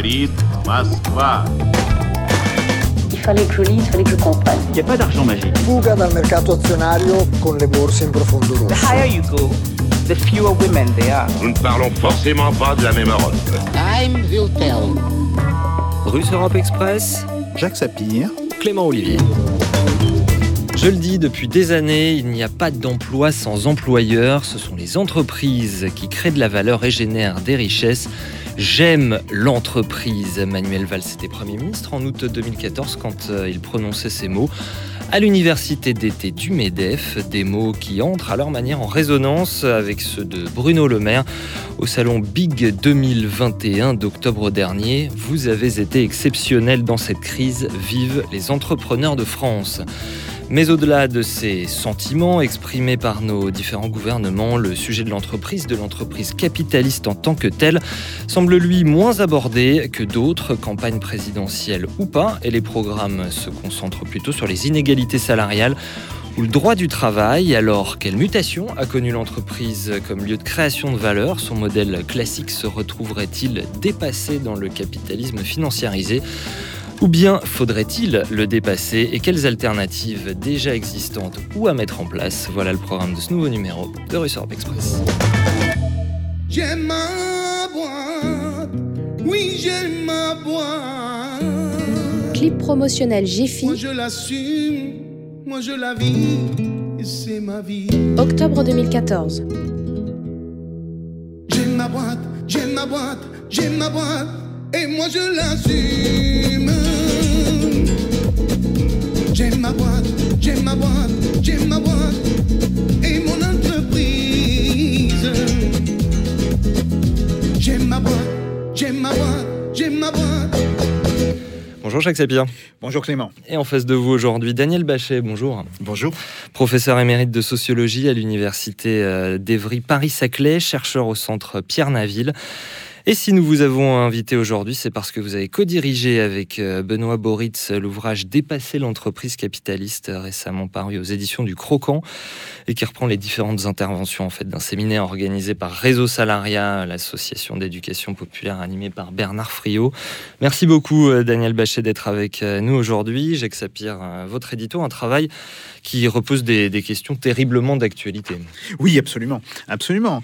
говорит Москва. Il fallait que je lise, il fallait que je comprenne. Il n'y a pas d'argent magique. Fuga dal mercato azionario con le borse in profondo The rosso. higher you go, the fewer women there are. Nous ne parlons forcément pas de la même Europe. Time will tell. Russe Europe Express, Jacques Sapir, Clément Olivier. Je le dis, depuis des années, il n'y a pas d'emploi sans employeur. Ce sont les entreprises qui créent de la valeur et génèrent des richesses. J'aime l'entreprise. Manuel Valls était Premier ministre en août 2014 quand euh, il prononçait ces mots. À l'université d'été du MEDEF, des mots qui entrent à leur manière en résonance avec ceux de Bruno Le Maire au salon Big 2021 d'octobre dernier. Vous avez été exceptionnel dans cette crise. Vive les entrepreneurs de France. Mais au-delà de ces sentiments exprimés par nos différents gouvernements, le sujet de l'entreprise, de l'entreprise capitaliste en tant que telle, semble lui moins abordé que d'autres, campagnes présidentielles ou pas, et les programmes se concentrent plutôt sur les inégalités salariales ou le droit du travail. Alors, quelle mutation a connu l'entreprise comme lieu de création de valeur? Son modèle classique se retrouverait-il dépassé dans le capitalisme financiarisé? Ou bien faudrait-il le dépasser et quelles alternatives déjà existantes ou à mettre en place? Voilà le programme de ce nouveau numéro de Europe Express. J'aime ma boîte, oui j'aime ma boîte. Clip promotionnel Jiffy, Moi je l'assume, moi je la vis, et c'est ma vie. octobre 2014. J'aime ma boîte, j'aime ma boîte, j'aime ma boîte, et moi je l'assume. J'aime ma boîte, j'aime ma boîte, j'aime ma boîte, et mon entreprise. J'aime ma boîte, j'aime ma boîte, j'aime ma boîte. Bonjour Jacques Sapir. bonjour Clément. Et en face de vous aujourd'hui, Daniel Bachet, bonjour. Bonjour. Professeur émérite de sociologie à l'université euh, d'Evry Paris-Saclay, chercheur au centre Pierre Naville. Et si nous vous avons invité aujourd'hui, c'est parce que vous avez co-dirigé avec euh, Benoît Boritz l'ouvrage Dépasser l'entreprise capitaliste, récemment paru aux éditions du Croquant, et qui reprend les différentes interventions en fait d'un séminaire organisé par Réseau Salariat, l'association d'éducation populaire animée par Bernard Friot. Merci beaucoup euh, Daniel Bachet d'être avec euh, nous aujourd'hui. Jacques Sapir, votre édito, un travail qui repose des, questions terriblement d'actualité. Oui, absolument. Absolument.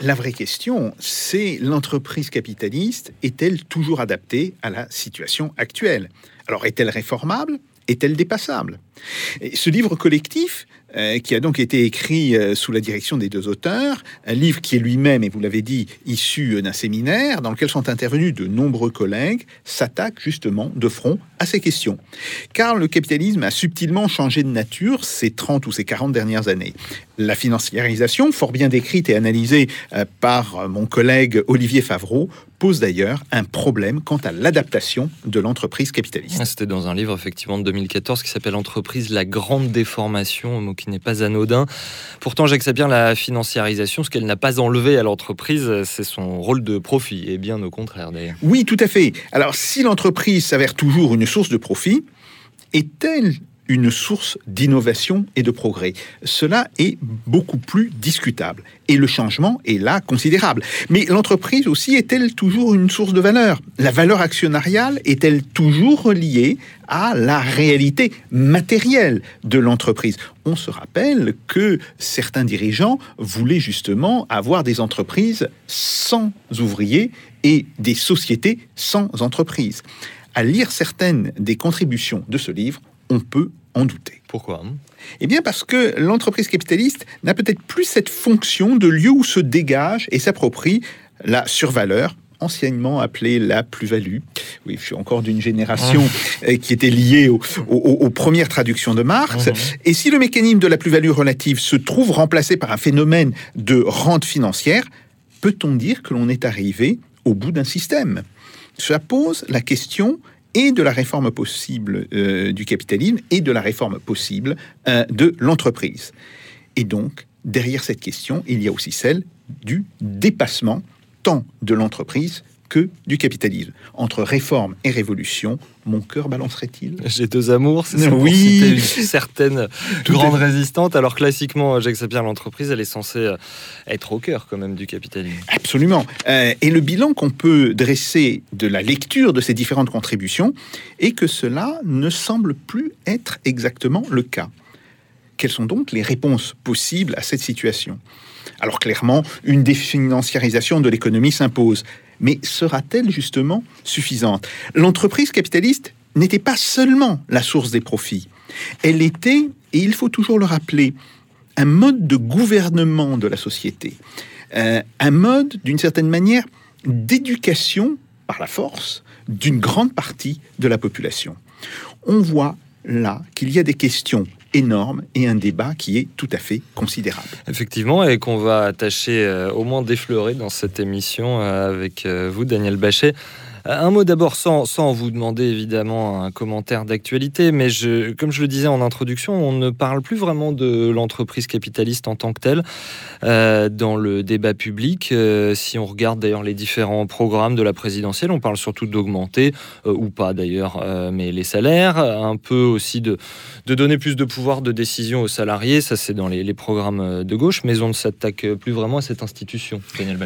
La vraie question, c'est l'entreprise capitaliste est-elle toujours adaptée à la situation actuelle? Alors, est-elle réformable? Est-elle dépassable? Ce livre collectif, euh, qui a donc été écrit euh, sous la direction des deux auteurs, un livre qui est lui-même, et vous l'avez dit, issu euh, d'un séminaire dans lequel sont intervenus de nombreux collègues, s'attaque justement de front à ces questions. Car le capitalisme a subtilement changé de nature ces 30 ou ces 40 dernières années. La financiarisation, fort bien décrite et analysée euh, par euh, mon collègue Olivier Favreau, pose d'ailleurs un problème quant à l'adaptation de l'entreprise capitaliste. Ah, C'était dans un livre effectivement de 2014 qui s'appelle Entreprise, la grande déformation, un mot qui n'est pas anodin. Pourtant, Jacques Sapir, la financiarisation, ce qu'elle n'a pas enlevé à l'entreprise, c'est son rôle de profit, et bien au contraire d'ailleurs. Oui, tout à fait. Alors, si l'entreprise s'avère toujours une source de profit, est-elle une source d'innovation et de progrès? Cela est beaucoup plus discutable. Et le changement est là considérable. Mais l'entreprise aussi est-elle toujours une source de valeur? La valeur actionnariale est-elle toujours reliée à la réalité matérielle de l'entreprise? On se rappelle que certains dirigeants voulaient justement avoir des entreprises sans ouvriers et des sociétés sans entreprises. À lire certaines des contributions de ce livre, on peut en douter. Pourquoi? Eh bien parce que l'entreprise capitaliste n'a peut-être plus cette fonction de lieu où se dégage et s'approprie la survaleur, anciennement appelée la plus-value. Oui, je suis encore d'une génération euh, qui était liée au- au- aux premières traductions de Marx. Mhm. Et si le mécanisme de la plus-value relative se trouve remplacé par un phénomène de rente financière, peut-on dire que l'on est arrivé au bout d'un système? Cela pose la question et de la réforme possible euh, du capitalisme et de la réforme possible euh, de l'entreprise. Et donc, derrière cette question, il y a aussi celle du dépassement tant de l'entreprise que du capitalisme. Entre réforme et révolution, mon cœur balancerait-il? J'ai deux amours, c'est Oui. citer une certaine Tout grande est- résistante. Alors classiquement, Jacques Sapir, l'entreprise, elle est censée euh, être au cœur quand même du capitalisme. Absolument. Euh, et le bilan qu'on peut dresser de la lecture de ces différentes contributions est que cela ne semble plus être exactement le cas. Quelles sont donc les réponses possibles à cette situation? Alors clairement, une définanciarisation de l'économie s'impose. Mais sera-t-elle justement suffisante? L'entreprise capitaliste n'était pas seulement la source des profits. Elle était, et il faut toujours le rappeler, un mode de gouvernement de la société. Euh, un mode, d'une certaine manière, d'éducation par la force d'une grande partie de la population. On voit là qu'il y a des questions énormes et un débat qui est tout à fait considérable. Effectivement, et qu'on va tâcher euh, au moins d'effleurer dans cette émission euh, avec euh, vous, Daniel Bachet. Euh, Un mot d'abord, sans, vous demander évidemment un commentaire d'actualité, mais je, comme je le disais en introduction, on ne parle plus vraiment de l'entreprise capitaliste en tant que telle euh, dans le débat public. Euh, si on regarde d'ailleurs les différents programmes de la présidentielle, on parle surtout d'augmenter, ou pas d'ailleurs, mais les salaires, un peu aussi de, donner plus de pouvoir de décision aux salariés, ça c'est dans les, programmes de gauche, mais on ne s'attaque plus vraiment à cette institution, Daniel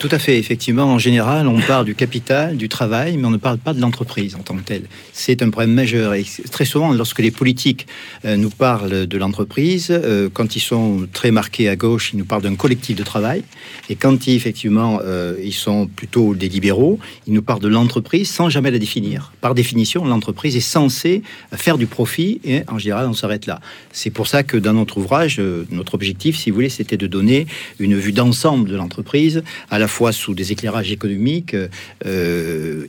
tout à fait, effectivement. En général, on parle du capital, du travail, mais on ne parle pas de l'entreprise en tant que telle. C'est un problème majeur. Et très souvent, lorsque les politiques euh, nous parlent de l'entreprise, euh, quand ils sont très marqués à gauche, ils nous parlent d'un collectif de travail. Et quand ils, effectivement, euh, ils sont plutôt des libéraux, ils nous parlent de l'entreprise sans jamais la définir. Par définition, l'entreprise est censée faire du profit et en général, on s'arrête là. C'est pour ça que dans notre ouvrage, notre objectif, si vous voulez, c'était de donner une vue d'ensemble de l'entreprise, à la fois sous des éclairages économiques,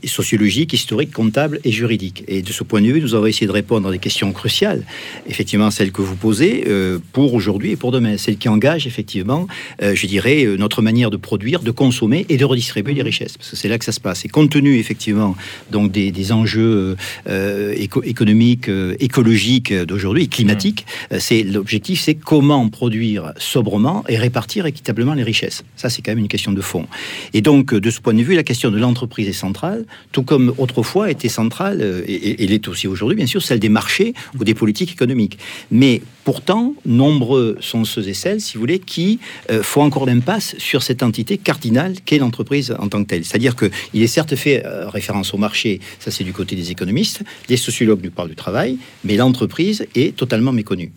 et sociologiques, historiques, comptables et juridiques. Et de ce point de vue, nous avons essayé de répondre à des questions cruciales, effectivement celles que vous posez, euh, pour aujourd'hui et pour demain, celles qui engagent effectivement, euh, je dirais, euh, notre manière de produire, de consommer et de redistribuer les richesses, parce que c'est là que ça se passe. Et compte tenu effectivement donc des, des enjeux euh, éco- économiques, euh, écologiques d'aujourd'hui climatiques, euh, c'est l'objectif, c'est comment produire sobrement et répartir équitablement les richesses. Ça, c'est quand même une question de fond. Et donc, euh, de ce point de vue, la question de l'entreprise est centrale, tout comme autrefois était centrale, euh, et, l'est aussi aujourd'hui, bien sûr, celle des marchés ou des politiques économiques. Mais pourtant, nombreux sont ceux et celles, si vous voulez, qui euh, font encore l'impasse sur cette entité cardinale qu'est l'entreprise en tant que telle. C'est-à-dire qu'il est certes fait euh, référence au marché, ça c'est du côté des économistes, les sociologues nous parlent du travail, mais l'entreprise est totalement méconnue.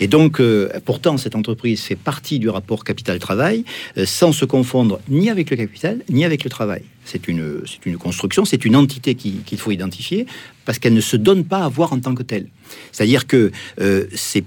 Et donc, pourtant, cette entreprise fait partie du rapport capital-travail, sans se confondre ni avec le capital, ni avec le travail. C'est une, c'est une construction, c'est une entité qui- qu'il faut identifier, parce qu'elle ne se donne pas à voir en tant que telle. C'est-à-dire que euh, c'est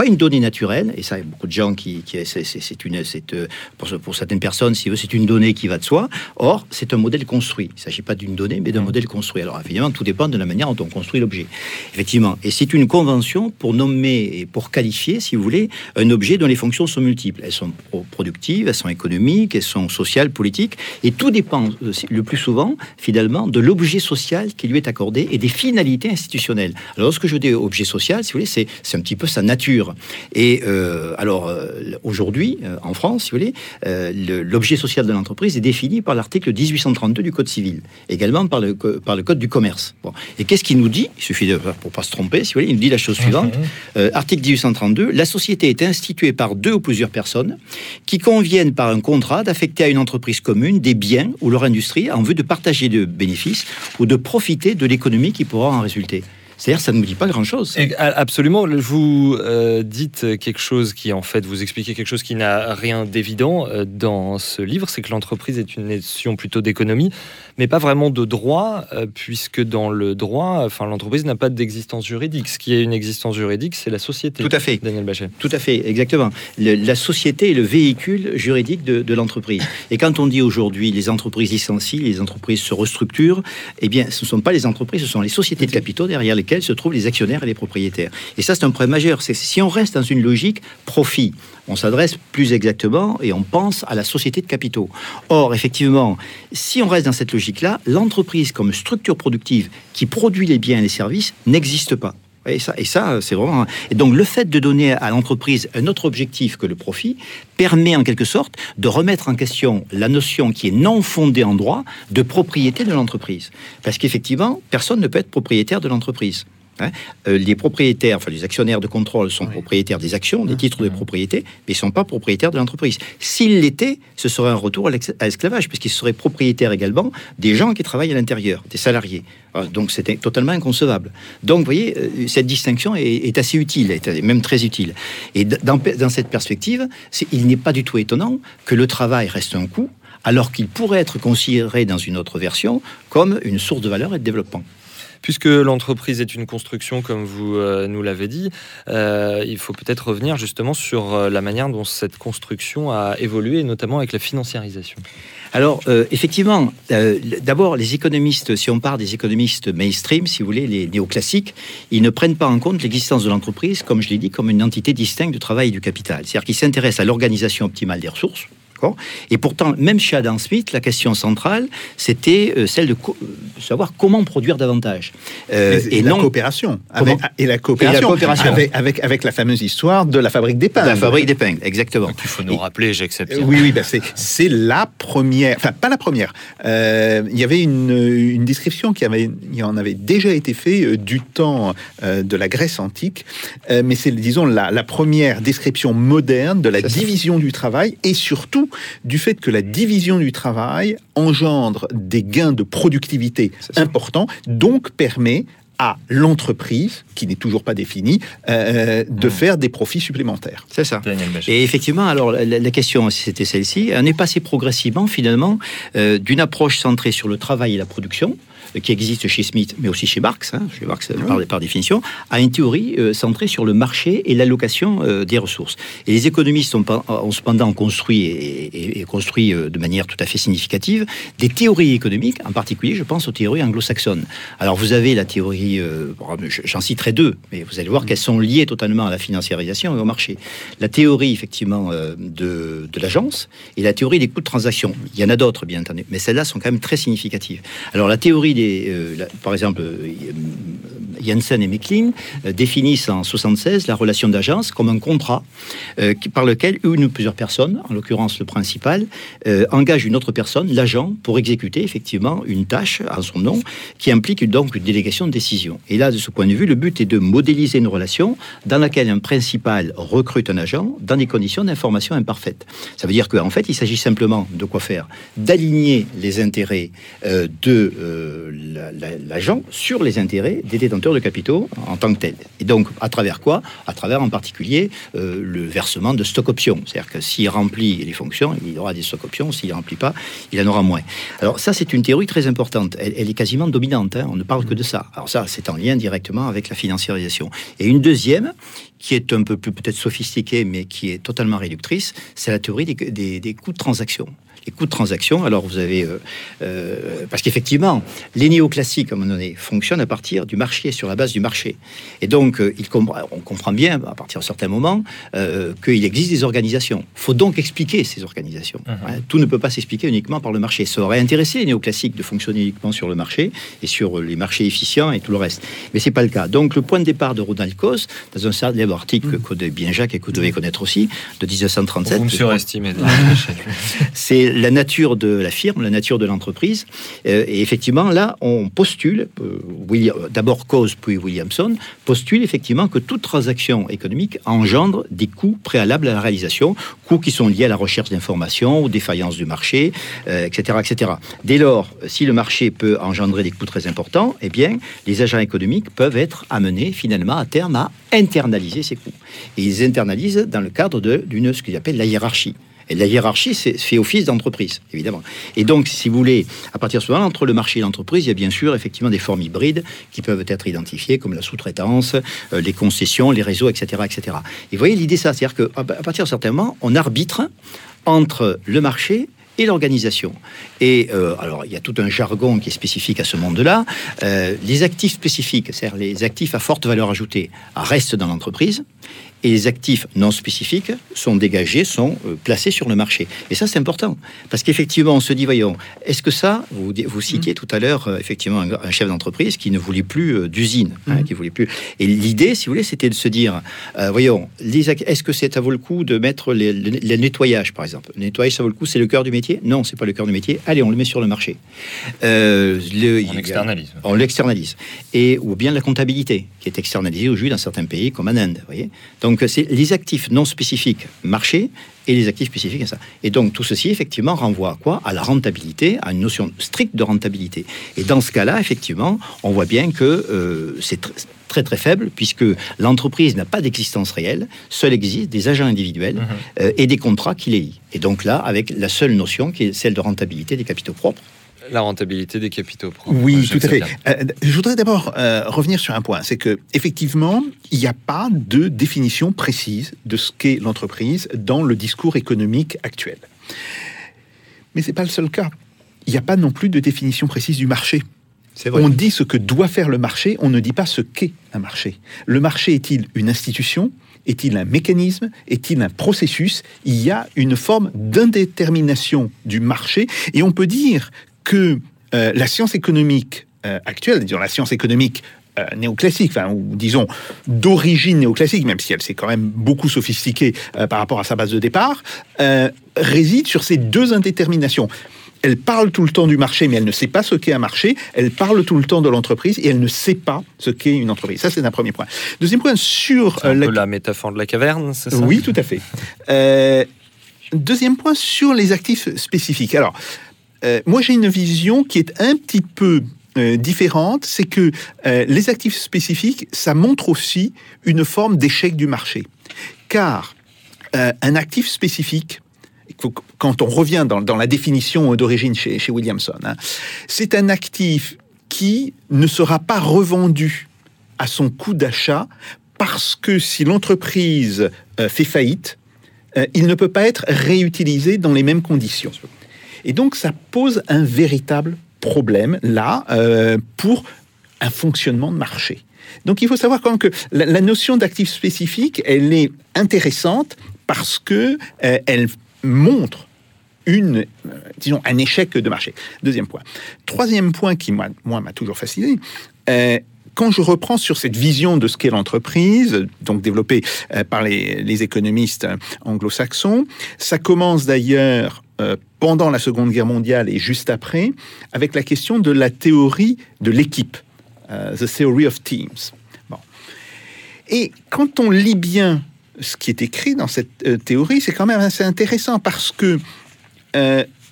pas une donnée naturelle, et ça, il y a beaucoup de gens qui, qui c'est une, euh, pour, pour certaines personnes, si c'est une donnée qui va de soi. Or, c'est un modèle construit. Il ne s'agit pas d'une donnée, mais d'un modèle construit. Alors, évidemment, tout dépend de la manière dont on construit l'objet. Effectivement, et c'est une convention pour nommer et pour qualifier, si vous voulez, un objet dont les fonctions sont multiples. Elles sont pro- productives, elles sont économiques, elles sont sociales, politiques, et tout dépend euh, le plus souvent, finalement, de l'objet social qui lui est accordé et des finalités institutionnelles. Alors, lorsque je dis objet social, si vous voulez, c'est un petit peu sa nature. Et euh, alors, euh, aujourd'hui, euh, en France, si vous voulez, euh, le- l'objet social de l'entreprise est défini par l'article 1832 du Code civil, également par le, par le Code du commerce. Bon. Et qu'est-ce qu'il nous dit? Il suffit de, pour pas se tromper, si vous voulez, il nous dit la chose suivante. Euh, article 1832, la société est instituée par deux ou plusieurs personnes qui conviennent par un contrat d'affecter à une entreprise commune des biens ou leur industrie en vue de partager de bénéfices ou de profiter de l'économie qui pourra en résulter. C'est-à-dire, ça ne nous dit pas grand-chose. Absolument. Vous euh, dites quelque chose qui, en fait, vous expliquez quelque chose qui n'a rien d'évident euh, dans ce livre, c'est que l'entreprise est une notion plutôt d'économie, mais pas vraiment de droit, euh, puisque dans le droit, enfin, l'entreprise n'a pas d'existence juridique. Ce qui est une existence juridique, c'est la société. Tout à fait. Daniel Bachet. Tout à fait, exactement. Le- la société est le véhicule juridique de, de l'entreprise. Et quand on dit aujourd'hui les entreprises licencient, les entreprises se restructurent, eh bien, ce ne sont pas les entreprises, ce sont les sociétés de capitaux derrière lesquelles se trouvent les actionnaires et les propriétaires. Et ça, c'est un problème majeur. C'est si on reste dans une logique profit, on s'adresse plus exactement et on pense à la société de capitaux. Or, effectivement, si on reste dans cette logique-là, l'entreprise comme structure productive qui produit les biens et les services n'existe pas. Et ça, c'est vraiment. Et donc, le fait de donner à l'entreprise un autre objectif que le profit permet en quelque sorte de remettre en question la notion qui est non fondée en droit de propriété de l'entreprise. Parce qu'effectivement, personne ne peut être propriétaire de l'entreprise. Hein. Euh, les propriétaires, enfin les actionnaires de contrôle sont propriétaires des actions, des titres de propriété, mais ils ne sont pas propriétaires de l'entreprise. S'ils l'étaient, ce serait un retour à l'esclavage, puisqu'ils seraient propriétaires également des gens qui travaillent à l'intérieur, des salariés. Euh, Donc c'était totalement inconcevable. Donc vous voyez, euh, cette distinction est, est assez utile, est même très utile. Et dans, dans cette perspective, il n'est pas du tout étonnant que le travail reste un coût, alors qu'il pourrait être considéré dans une autre version comme une source de valeur et de développement. Puisque l'entreprise est une construction, comme vous euh, nous l'avez dit, euh, il faut peut-être revenir justement sur euh, la manière dont cette construction a évolué, notamment avec la financiarisation. Alors, effectivement, d'abord, les économistes, si on part des économistes mainstream, si vous voulez, les néoclassiques, ils ne prennent pas en compte l'existence de l'entreprise, comme je l'ai dit, comme une entité distincte du travail et du capital. C'est-à-dire qu'ils s'intéressent à l'organisation optimale des ressources. D'accord Et pourtant, même chez Adam Smith, la question centrale, c'était euh, celle de co- euh, savoir comment produire davantage. Euh, et, la coopération. Avec, et la coopération. coopération. Avec, avec, avec la fameuse histoire de la fabrique d'épingles. La fabrique d'épingles, exactement. Il faut nous rappeler, j'accepte. Euh, Oui, oui, bah c'est, c'est la première, enfin pas la première. Euh, il y avait une, une description qui avait, il y en avait déjà été fait euh, du temps euh, de la Grèce antique, Euh, mais c'est disons la, la première description moderne de la division du travail et surtout du fait que la division du travail engendre des gains de productivité importants, donc permet à l'entreprise, qui n'est toujours pas définie, euh, de faire des profits supplémentaires. C'est ça. Et effectivement, alors la, la question, c'était celle-ci. On est passé progressivement, finalement, euh, d'une approche centrée sur le travail et la production, euh, qui existe chez Smith, mais aussi chez Marx, hein, chez Marx par, par définition, à une théorie euh, centrée sur le marché et l'allocation euh, des ressources. Et les économistes ont, cependant construit, et, et- et construit euh, de manière tout à fait significative, des théories économiques, en particulier, je pense aux théories anglo-saxonnes. Alors, vous avez la théorie, j'en citerai deux, mais vous allez voir qu'elles sont liées totalement à la financiarisation et au marché. La théorie, effectivement, de, de l'agence et la théorie des coûts de transaction. Il y en a d'autres, bien entendu, mais celles-là sont quand même très significatives. Alors, la théorie des, euh, par exemple, euh, Jensen et Meklin euh, définissent en 76 la relation d'agence comme un contrat par lequel une ou plusieurs personnes, en l'occurrence le principal, engagent une autre personne, l'agent, pour exécuter effectivement une tâche en son nom qui implique donc une délégation de décision. Et là, de ce point de vue, le but est de modéliser une relation dans laquelle un principal recrute un agent dans des conditions d'information imparfaites. Ça veut dire qu'en fait, il s'agit simplement de quoi faire? D'aligner les intérêts de l'agent sur les intérêts des détenteurs de capitaux en tant que tels. Et donc, à travers quoi? À travers en particulier euh, le versement de stock options. C'est-à-dire que s'il remplit les fonctions, il aura des stock options. S'il ne remplit pas, il en aura moins. Alors ça, c'est une théorie très importante. Elle, est quasiment dominante. hein. On ne parle que de ça. Alors ça, c'est en lien directement avec la financiarisation. Et une deuxième, qui est un peu plus peut-être sophistiquée, mais qui est totalement réductrice, c'est la théorie des, des- des coûts de transaction. Les coûts de transaction, alors vous avez... euh, euh, parce qu'effectivement, les néoclassiques, à un moment donné, fonctionnent à partir du marché, sur la base du marché. Et donc, euh, il on comprend bien, à partir de certains moments, euh, qu'il existe des organisations. Il faut donc expliquer ces organisations. Hein, tout ne peut pas s'expliquer uniquement par le marché. Ça aurait intéressé les néoclassiques de fonctionner uniquement sur le marché et sur les marchés efficients et tout le reste. Mais c'est pas le cas. Donc, le point de départ de Ronald Coase, dans un célèbre article que vous connaissez bien Jacques et que vous devez connaître aussi, de 1937, Vous me surestimez. c'est la nature de la firme, la nature de l'entreprise. Euh, et effectivement, là, on postule, euh, William- d'abord Coase puis Williamson, postule effectivement que toute transaction économique engendre des coûts préalables à la réalisation, coûts qui sont liés à la recherche d'informations, aux défaillances du marché, euh, etc., etc. Dès lors, si le marché peut engendrer des coûts très importants, eh bien, les agents économiques peuvent être amenés finalement à terme à internaliser ces coûts. Et ils internalisent dans le cadre de- d'une ce qu'ils appellent la hiérarchie. Et la hiérarchie, c'est fait office d'entreprise, évidemment. Et donc, si vous voulez, à partir de ce moment, entre le marché et l'entreprise, il y a bien sûr effectivement des formes hybrides qui peuvent être identifiées, comme la sous-traitance, euh, les concessions, les réseaux, etc., etc. Et vous voyez l'idée, ça, c'est-à-dire qu'à partir d'un certain moment, on arbitre entre le marché l'organisation. Et euh, alors, il y a tout un jargon qui est spécifique à ce monde-là. Euh, les actifs spécifiques, c'est-à-dire les actifs à forte valeur ajoutée, restent dans l'entreprise. Et les actifs non spécifiques sont dégagés, sont euh, placés sur le marché. Et ça, c'est important. Parce qu'effectivement, on se dit, voyons, est-ce que ça, vous, vous citiez tout à l'heure, euh, effectivement, un, un chef d'entreprise qui ne voulait plus euh, d'usine, hein, qui voulait plus. Et l'idée, si vous voulez, c'était de se dire, euh, voyons, est-ce que c'est à vaut le coup de mettre les, les- les nettoyages, par exemple? Le nettoyage, ça vaut le coup, c'est le cœur du métier? Non, c'est pas le cœur du métier. Allez, on le met sur le marché. Le- On a- externalise. on l'externalise. Et, ou bien la comptabilité, qui est externalisée aujourd'hui dans certains pays, comme en Inde. vous Voyez? Donc, c'est les actifs non spécifiques marché et les actifs spécifiques à ça. Et donc, tout ceci, effectivement, renvoie à quoi? À la rentabilité, à une notion stricte de rentabilité. Et dans ce cas-là, effectivement, on voit bien que euh, c'est tr- très très faible, puisque l'entreprise n'a pas d'existence réelle, seul existent des agents individuels euh, et des contrats qui les lient. Et donc là, avec la seule notion qui est celle de rentabilité des capitaux propres. La rentabilité des capitaux propres. Oui, Je tout à fait. Euh, je voudrais d'abord euh, revenir sur un point, c'est que effectivement, il n'y a pas de définition précise de ce qu'est l'entreprise dans le discours économique actuel. Mais c'est pas le seul cas. Il n'y a pas non plus de définition précise du marché. Vrai. On dit ce que doit faire le marché, on ne dit pas ce qu'est un marché. Le marché est-il une institution? Est-il un mécanisme? Est-il un processus? Il y a une forme d'indétermination du marché et on peut dire que euh, la science économique euh, actuelle, disons la science économique euh, néoclassique, enfin, ou disons d'origine néoclassique, même si elle s'est quand même beaucoup sophistiquée par rapport à sa base de départ, réside sur ces deux indéterminations. Elle parle tout le temps du marché, mais elle ne sait pas ce qu'est un marché. Elle parle tout le temps de l'entreprise et elle ne sait pas ce qu'est une entreprise. Ça, c'est un premier point. Deuxième point, sur C'est un peu la métaphore de la caverne, c'est ça? Oui, tout à fait. Deuxième point sur les actifs spécifiques. Alors, euh, moi j'ai une vision qui est un petit peu euh, différente, c'est que euh, les actifs spécifiques, ça montre aussi une forme d'échec du marché. Car un actif spécifique, quand on revient dans, la définition d'origine chez, Williamson, hein, c'est un actif qui ne sera pas revendu à son coût d'achat parce que si l'entreprise fait faillite, il ne peut pas être réutilisé dans les mêmes conditions. Et donc ça pose un véritable problème là euh, pour un fonctionnement de marché. Donc il faut savoir quand même que la, notion d'actif spécifique, elle est intéressante parce que euh, elle montre une, euh, disons, un échec de marché. Deuxième point. Troisième point qui, moi, moi, m'a toujours fasciné, quand je reprends sur cette vision de ce qu'est l'entreprise, donc développée par les, les économistes anglo-saxons, ça commence d'ailleurs euh, pendant la Seconde Guerre mondiale et juste après, avec la question de la théorie de l'équipe, euh, the theory of teams. Bon. Et quand on lit bien ce qui est écrit dans cette euh, théorie, c'est quand même assez intéressant parce que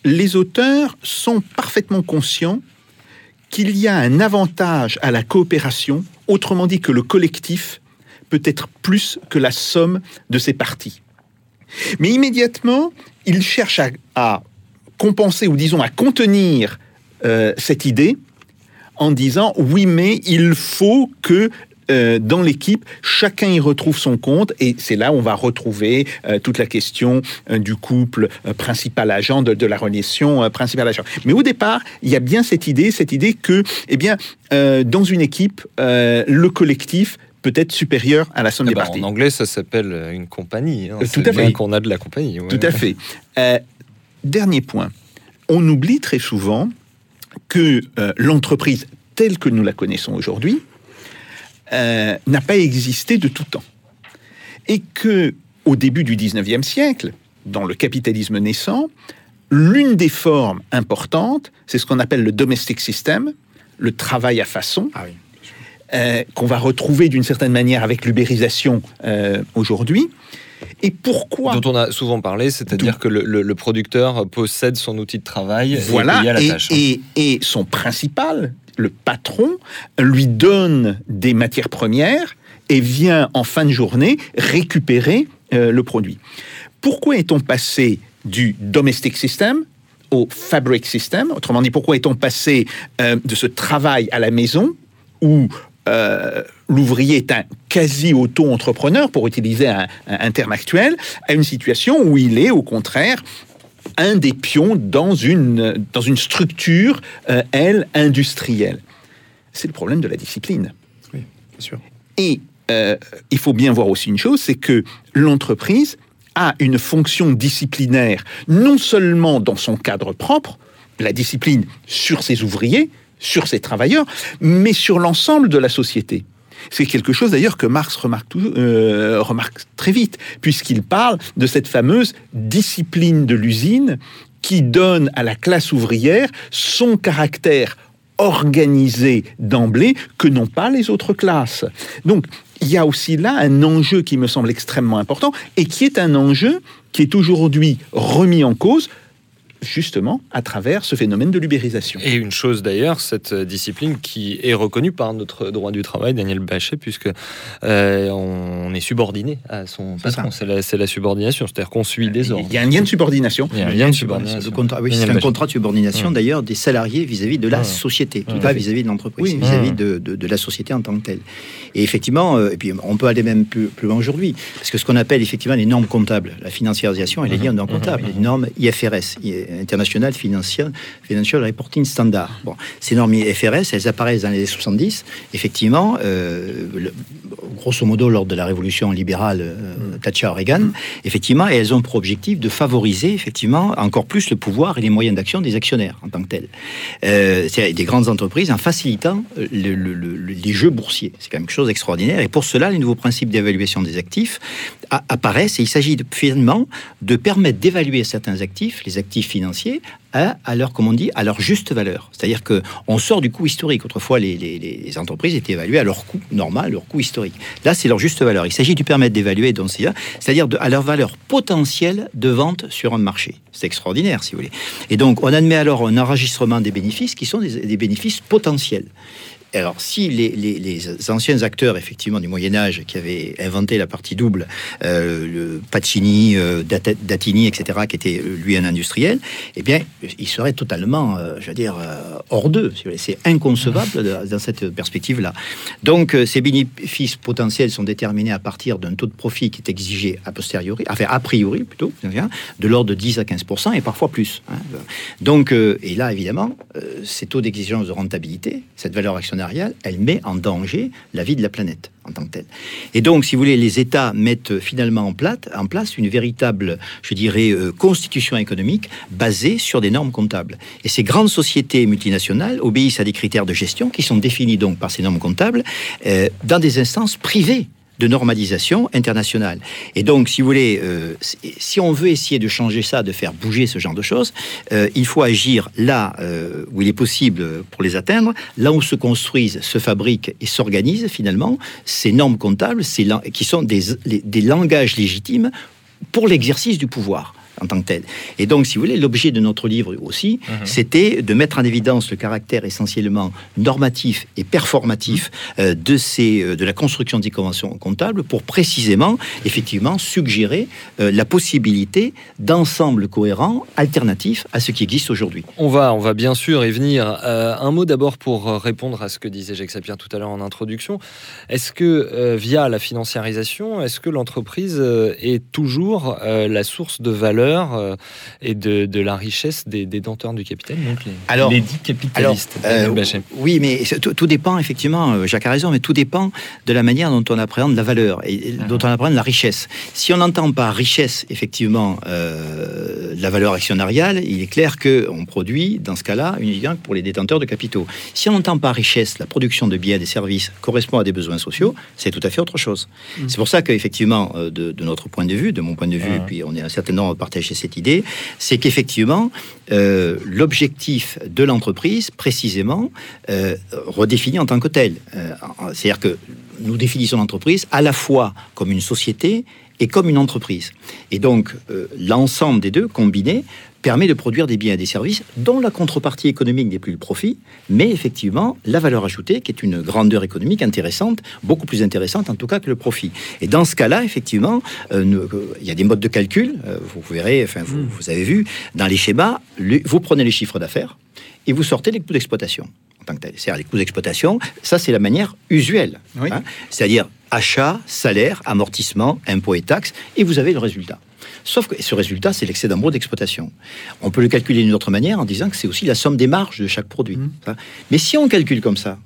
les auteurs sont parfaitement conscients qu'il y a un avantage à la coopération, autrement dit que le collectif peut être plus que la somme de ses parties. Mais immédiatement, ils cherchent à, compenser ou disons à contenir euh, cette idée en disant oui mais il faut que euh, dans l'équipe, chacun y retrouve son compte et c'est là où on va retrouver euh, toute la question du couple euh, principal-agent, de, de la relation euh, principal-agent. Mais au départ, il y a bien cette idée, cette idée que, eh bien, dans une équipe, le collectif peut être supérieur à la somme Ah des bah, parties. en anglais, ça s'appelle euh, une compagnie. hein. Tout à fait. qu'on a de la compagnie. ouais. Tout à fait. Euh, dernier point. On oublie très souvent que euh, l'entreprise telle que nous la connaissons aujourd'hui euh, n'a pas existé de tout temps. Et que au début du 19e siècle, dans le capitalisme naissant, l'une des formes importantes, c'est ce qu'on appelle le domestic system, le travail à façon, euh, qu'on va retrouver d'une certaine manière avec l'ubérisation euh, aujourd'hui. Et pourquoi Dont on a souvent parlé, c'est-à-dire que le, le- le producteur possède son outil de travail et Voilà, à la et, tâche. et- et son principal, le patron, lui donne des matières premières et vient en fin de journée récupérer euh, le produit. Pourquoi est-on passé du domestic system au fabric system? Autrement dit, pourquoi est-on passé euh, de ce travail à la maison où euh, l'ouvrier est un quasi-auto-entrepreneur, pour utiliser un, terme actuel, à une situation où il est, au contraire, un des pions dans une, dans une structure, euh, elle, industrielle. C'est le problème de la discipline. Oui, bien sûr. Et euh, il faut bien voir aussi une chose, c'est que l'entreprise a une fonction disciplinaire, non seulement dans son cadre propre, la discipline sur ses ouvriers, sur ses travailleurs, mais sur l'ensemble de la société. C'est quelque chose d'ailleurs que Marx remarque, euh, remarque très vite, puisqu'il parle de cette fameuse discipline de l'usine qui donne à la classe ouvrière son caractère organisé d'emblée que n'ont pas les autres classes. Donc, il y a aussi là un enjeu qui me semble extrêmement important et qui est un enjeu qui est aujourd'hui remis en cause justement à travers ce phénomène de l'ubérisation. Et une chose d'ailleurs, cette discipline qui est reconnue par notre droit du travail, Daniel Bachet, puisque euh, on est subordonné à son patron. C'est la, c'est la subordination, c'est-à-dire qu'on suit des ordres. Il y a un lien de subordination. Il y a un lien de subordination. Oui, c'est un contrat de subordination Mmh. d'ailleurs des salariés vis-à-vis de la Mmh. société, Mmh. pas vis-à-vis de l'entreprise, vis-à-vis Mmh. de, de- de la société en tant que telle. Et effectivement, euh, et puis on peut aller même plus, plus loin aujourd'hui, parce que ce qu'on appelle effectivement les normes comptables, la financiarisation, elle est liée aux normes Mmh. comptables, les normes IFRS, International Financial, Financial Reporting Standard. Bon, ces normes IFRS, elles apparaissent dans les années 70, effectivement, euh, le- grosso modo lors de la révolution libérale euh, Thatcher-Reagan, effectivement, et elles ont pour objectif de favoriser effectivement encore plus le pouvoir et les moyens d'action des actionnaires en tant que tels. Euh, c'est des grandes entreprises en facilitant euh, le- le- le- le- les jeux boursiers. C'est quand même quelque chose d'extraordinaire. Et pour cela, les nouveaux principes d'évaluation des actifs apparaissent et il s'agit finalement de permettre d'évaluer certains actifs, les actifs financiers, à, leur, comme on dit, à leur juste valeur. C'est-à-dire que on sort du coût historique. Autrefois, les, les- entreprises étaient évaluées à leur coût normal, leur coût historique. Là, c'est leur juste valeur. Il s'agit de permettre d'évaluer, donc, c'est- c'est-à-dire à leur valeur potentielle de vente sur un marché. C'est extraordinaire, si vous voulez. Et donc, on admet alors un enregistrement des bénéfices qui sont des bénéfices potentiels. Alors, si les, anciens acteurs, effectivement, du Moyen-Âge, qui avaient inventé la partie double, euh, le Pacini, euh, Dat- Datini, etc., qui était euh, lui un industriel, eh bien, il serait totalement, euh, je veux dire, hors d'eux. C'est inconcevable dans cette perspective-là. Donc, ces bénéfices potentiels sont déterminés à partir d'un taux de profit qui est exigé a posteriori, enfin a priori plutôt, de l'ordre de 10 à 15% et parfois plus. hein. Donc, et là, évidemment, ces taux d'exigence de rentabilité, cette valeur elle met en danger la vie de la planète en tant que telle. Et donc, si vous voulez, les États mettent finalement en place une véritable, je dirais, euh, constitution économique basée sur des normes comptables. Et ces grandes sociétés multinationales obéissent à des critères de gestion qui sont définis donc par ces normes comptables euh, dans des instances privées de normalisation internationale. Et donc, si vous voulez, euh, si- on veut essayer de changer ça, de faire bouger ce genre de choses, euh, il faut agir là euh, où il est possible pour les atteindre, là où se construisent, se fabriquent et s'organisent finalement ces normes comptables, ces qui sont des langages légitimes pour l'exercice du pouvoir en tant que tel. Et donc, si vous voulez, l'objet de notre livre aussi, c'était de mettre en évidence le caractère essentiellement normatif et performatif euh, de, ces, euh, de la construction des conventions comptables pour précisément, effectivement, suggérer euh, la possibilité d'ensembles cohérents, alternatifs à ce qui existe aujourd'hui. On va, on va bien sûr y venir. Euh, un mot d'abord pour répondre à ce que disait Jacques Sapir tout à l'heure en introduction. Est-ce que via la financiarisation, est-ce que l'entreprise est toujours la source de valeur euh, et de, de la richesse des détenteurs du capital, donc les, Alors- les dits capitalistes Alors, euh. Oui, mais tout, tout dépend, effectivement, euh, Jacques a raison, mais tout dépend de la manière dont on appréhende la valeur et, et dont on appréhende la richesse. Si on n'entend pas richesse, effectivement, euh, la valeur actionnariale, il est clair qu'on produit, dans ce cas-là, uniquement pour les détenteurs de capitaux. Si on n'entend pas richesse, la production de biens et des services correspond à des besoins sociaux, c'est tout à fait autre chose. C'est pour ça qu'effectivement, de, de notre point de vue, de mon point de vue, et puis on est un certain nombre à partager cette idée, c'est qu'effectivement, euh, l'objectif de l'entreprise, précisément, euh, redéfini en tant que tel. Euh, C'est-à-dire que nous définissons l'entreprise à la fois comme une société et comme une entreprise. Et donc, euh, l'ensemble des deux, combinés, permet de produire des biens et des services dont la contrepartie économique n'est plus le profit, mais effectivement la valeur ajoutée, qui est une grandeur économique intéressante, beaucoup plus intéressante en tout cas que le profit. Et dans ce cas-là, effectivement, euh, euh, il y a des modes de calcul, euh, vous verrez, enfin, vous, vous avez vu, dans les schémas, le- vous prenez les chiffres d'affaires et vous sortez les coûts d'exploitation. en tant que tel. C'est-à-dire les coûts d'exploitation, ça c'est la manière usuelle. Oui. hein. C'est-à-dire achat, salaire, amortissement, impôts et taxes, et vous avez le résultat. Sauf que ce résultat, c'est l'excès d'embauche d'exploitation. On peut le calculer d'une autre manière en disant que c'est aussi la somme des marges de chaque produit. Mmh. hein. Mais si on calcule comme ça,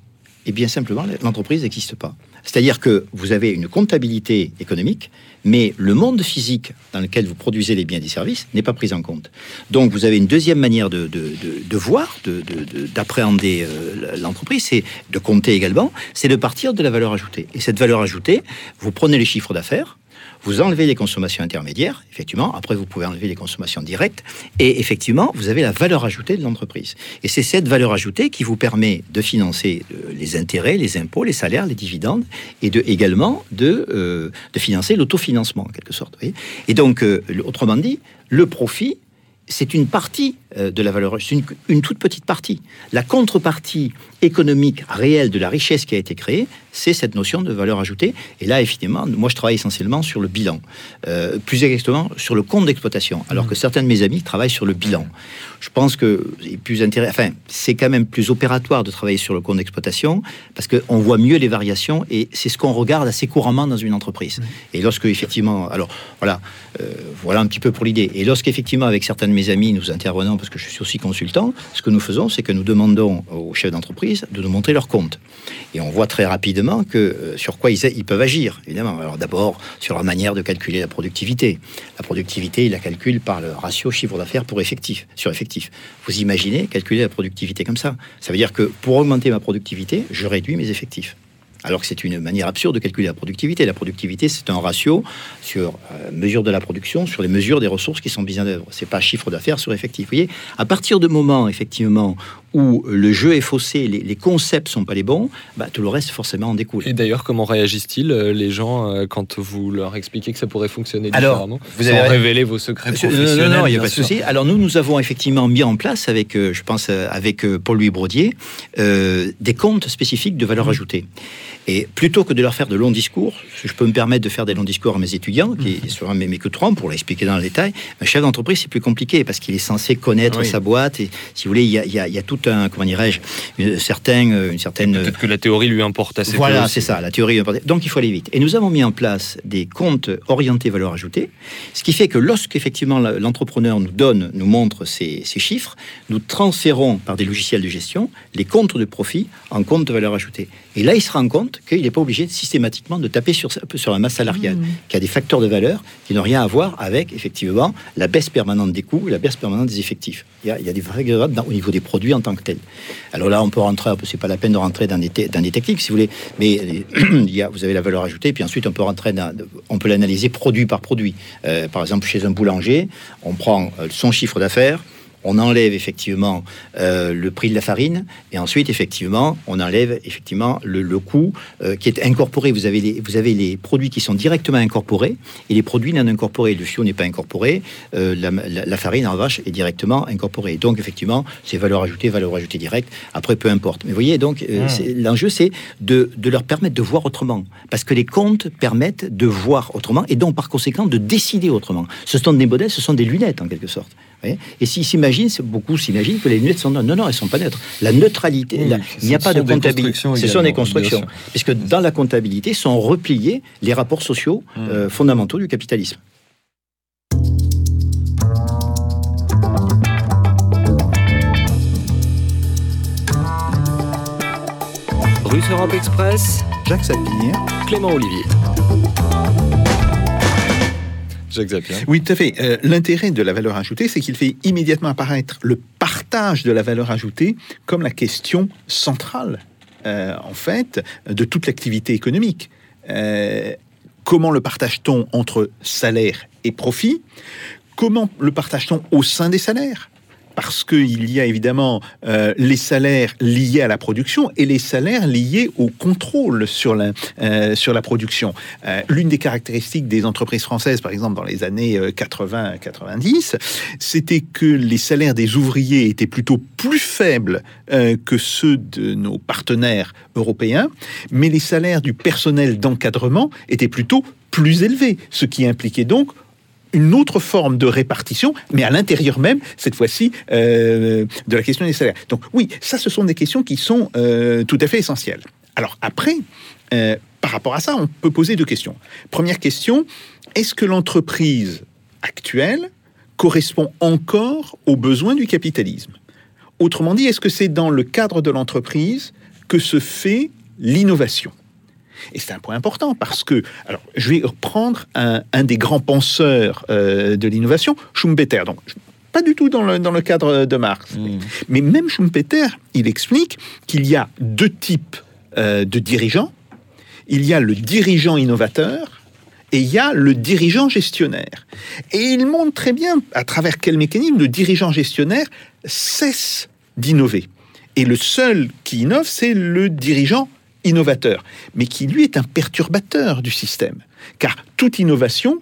eh bien simplement, l'entreprise n'existe pas. C'est-à-dire que vous avez une comptabilité économique, mais le monde physique dans lequel vous produisez les biens et les services n'est pas pris en compte. Donc vous avez une deuxième manière de, de, de- voir, de- de- de- d'appréhender euh, l'entreprise, c'est de compter également, c'est de partir de la valeur ajoutée. Et cette valeur ajoutée, vous prenez les chiffres d'affaires, vous enlevez les consommations intermédiaires, effectivement. Après, vous pouvez enlever les consommations directes. Et effectivement, vous avez la valeur ajoutée de l'entreprise. Et c'est cette valeur ajoutée qui vous permet de financer euh, les intérêts, les impôts, les salaires, les dividendes, et de, également de, euh, de financer l'autofinancement, en quelque sorte. et donc, euh, autrement dit, le profit, c'est une partie de la valeur, c'est une, une toute petite partie. La contrepartie économique réelle de la richesse qui a été créée, c'est cette notion de valeur ajoutée. Et là, effectivement, moi, je travaille essentiellement sur le bilan, Euh, plus exactement sur le compte d'exploitation, alors que certains de mes amis travaillent sur le bilan. Je pense que c'est plus intéressant, enfin, c'est quand même plus opératoire de travailler sur le compte d'exploitation parce qu'on voit mieux les variations et c'est ce qu'on regarde assez couramment dans une entreprise. Et lorsque effectivement, alors voilà, euh, voilà un petit peu pour l'idée. Et lorsqu'effectivement, avec certains de mes amis, nous intervenons, parce que je suis aussi consultant, ce que nous faisons, c'est que nous demandons aux chefs d'entreprise de nous montrer leur compte. Et on voit très rapidement que euh, sur quoi ils, peuvent agir, évidemment. Alors d'abord, sur la manière de calculer la productivité. La productivité, ils la calculent par le ratio chiffre d'affaires pour effectif, sur effectif. Vous imaginez calculer la productivité comme ça Ça veut dire que pour augmenter ma productivité, je réduis mes effectifs. Alors que c'est une manière absurde de calculer la productivité. La productivité, c'est un ratio sur euh, mesure de la production, sur les mesures des ressources qui sont mises en œuvre. C'est pas chiffre d'affaires sur effectif. Vous voyez, à partir du moment, effectivement, où le jeu est faussé, les, les concepts sont pas les bons, bah, tout le reste forcément en découle. Et d'ailleurs, comment réagissent-ils euh, les gens euh, quand vous leur expliquez que ça pourrait fonctionner Alors, différemment vous Sans avez- révéler vos secrets Monsieur- professionnels. Non, non, non, il n'y a pas de souci. Alors nous, nous avons effectivement mis en place avec, euh, je pense, euh, avec euh, Paul-Louis Brodier, euh, des comptes spécifiques de Mmh. valeur ajoutée. Et plutôt que de leur faire de longs discours, je peux me permettre de faire des longs discours à mes étudiants, qui Mmh. seront mes, mes que trois pour l'expliquer dans le détail, un chef d'entreprise, c'est plus compliqué parce qu'il est censé connaître Oui. sa boîte. Et si vous voulez, il y a, y a- y a tout un, comment dirais-je, une certaine, une certaine Peut-être que la théorie lui importe assez voilà, c'est ça, la théorie. est importante. Donc il faut aller vite. Et nous avons mis en place des comptes orientés valeur ajoutée, ce qui fait que lorsqu'effectivement l'entrepreneur nous donne, nous montre ces, ces chiffres, nous transférons par des logiciels de gestion les comptes de profit en compte de valeur ajoutée. Et là, il se rend compte qu'il n'est pas obligé systématiquement de taper sur, sur la masse salariale, qui a des facteurs de valeur qui n'ont rien à voir avec effectivement la baisse permanente des coûts, la baisse permanente des effectifs. Il y a, il y a des vrais au niveau des produits en tant que tels. Alors là, on peut rentrer, c'est pas la peine de rentrer dans des, dans des techniques, si vous voulez, mais euh, il y a, vous avez la valeur ajoutée, puis ensuite on peut rentrer dans, on peut l'analyser produit par produit. Euh, par exemple, chez un boulanger, on prend euh, son chiffre d'affaires, on enlève effectivement euh, le prix de la farine et ensuite effectivement on enlève effectivement le, le coût euh, qui est incorporé. Vous avez, les, vous avez les produits qui sont directement incorporés et les produits non incorporés. Le fio n'est pas incorporé, euh, la, la- la farine en revanche est directement incorporée. Donc effectivement c'est valeur ajoutée, valeur ajoutée directe. Après peu importe. Mais vous voyez donc euh, Mm. c'est- l'enjeu c'est de, de leur permettre de voir autrement parce que les comptes permettent de voir autrement et donc par conséquent de décider autrement. Ce sont des modèles, ce sont des lunettes en quelque sorte. Voyez et s'ils s'imaginent, beaucoup s'imaginent que les lunettes sont neutres. Non, non, elles sont pas neutres. La neutralité, Oui, la- ce il n'y a pas de comptabilité. Ce sont des constructions. Puisque dans la comptabilité sont repliés les rapports sociaux Mm. euh, fondamentaux du capitalisme. Russe Europe Express, Jacques Sapir. Clément Olivier. Oui, tout à fait. Euh, L'intérêt de la valeur ajoutée, c'est qu'il fait immédiatement apparaître le partage de la valeur ajoutée comme la question centrale, euh, en fait, de toute l'activité économique. Euh, comment le partage-t-on entre salaire et profit? Comment le partage-t-on au sein des salaires? Parce qu'il y a évidemment euh, les salaires liés à la production et les salaires liés au contrôle sur la, euh, production. Euh, L'une des caractéristiques des entreprises françaises, par exemple dans les années 80-90, c'était que les salaires des ouvriers étaient plutôt plus faibles que ceux de nos partenaires européens, mais les salaires du personnel d'encadrement étaient plutôt plus élevés, ce qui impliquait donc une autre forme de répartition, mais à l'intérieur même, cette fois-ci, euh, de la question des salaires. Donc oui, ça, ce sont des questions qui sont euh, tout à fait essentielles. Alors après, euh, par rapport à ça, on peut poser deux questions. Première question, est-ce que l'entreprise actuelle correspond encore aux besoins du capitalisme? Autrement dit, est-ce que c'est dans le cadre de l'entreprise que se fait l'innovation? Et c'est un point important parce que, alors, je vais reprendre un, un des grands penseurs euh, de l'innovation, Schumpeter. Donc, pas du tout dans le, dans le cadre de Marx. Mais même Schumpeter, il explique qu'il y a deux types euh, de dirigeants. Il y a le dirigeant innovateur et il y a le dirigeant gestionnaire. Et il montre très bien à travers quel mécanisme le dirigeant gestionnaire cesse d'innover. Et le seul qui innove, c'est le dirigeant innovateur, mais qui lui est un perturbateur du système. Car toute innovation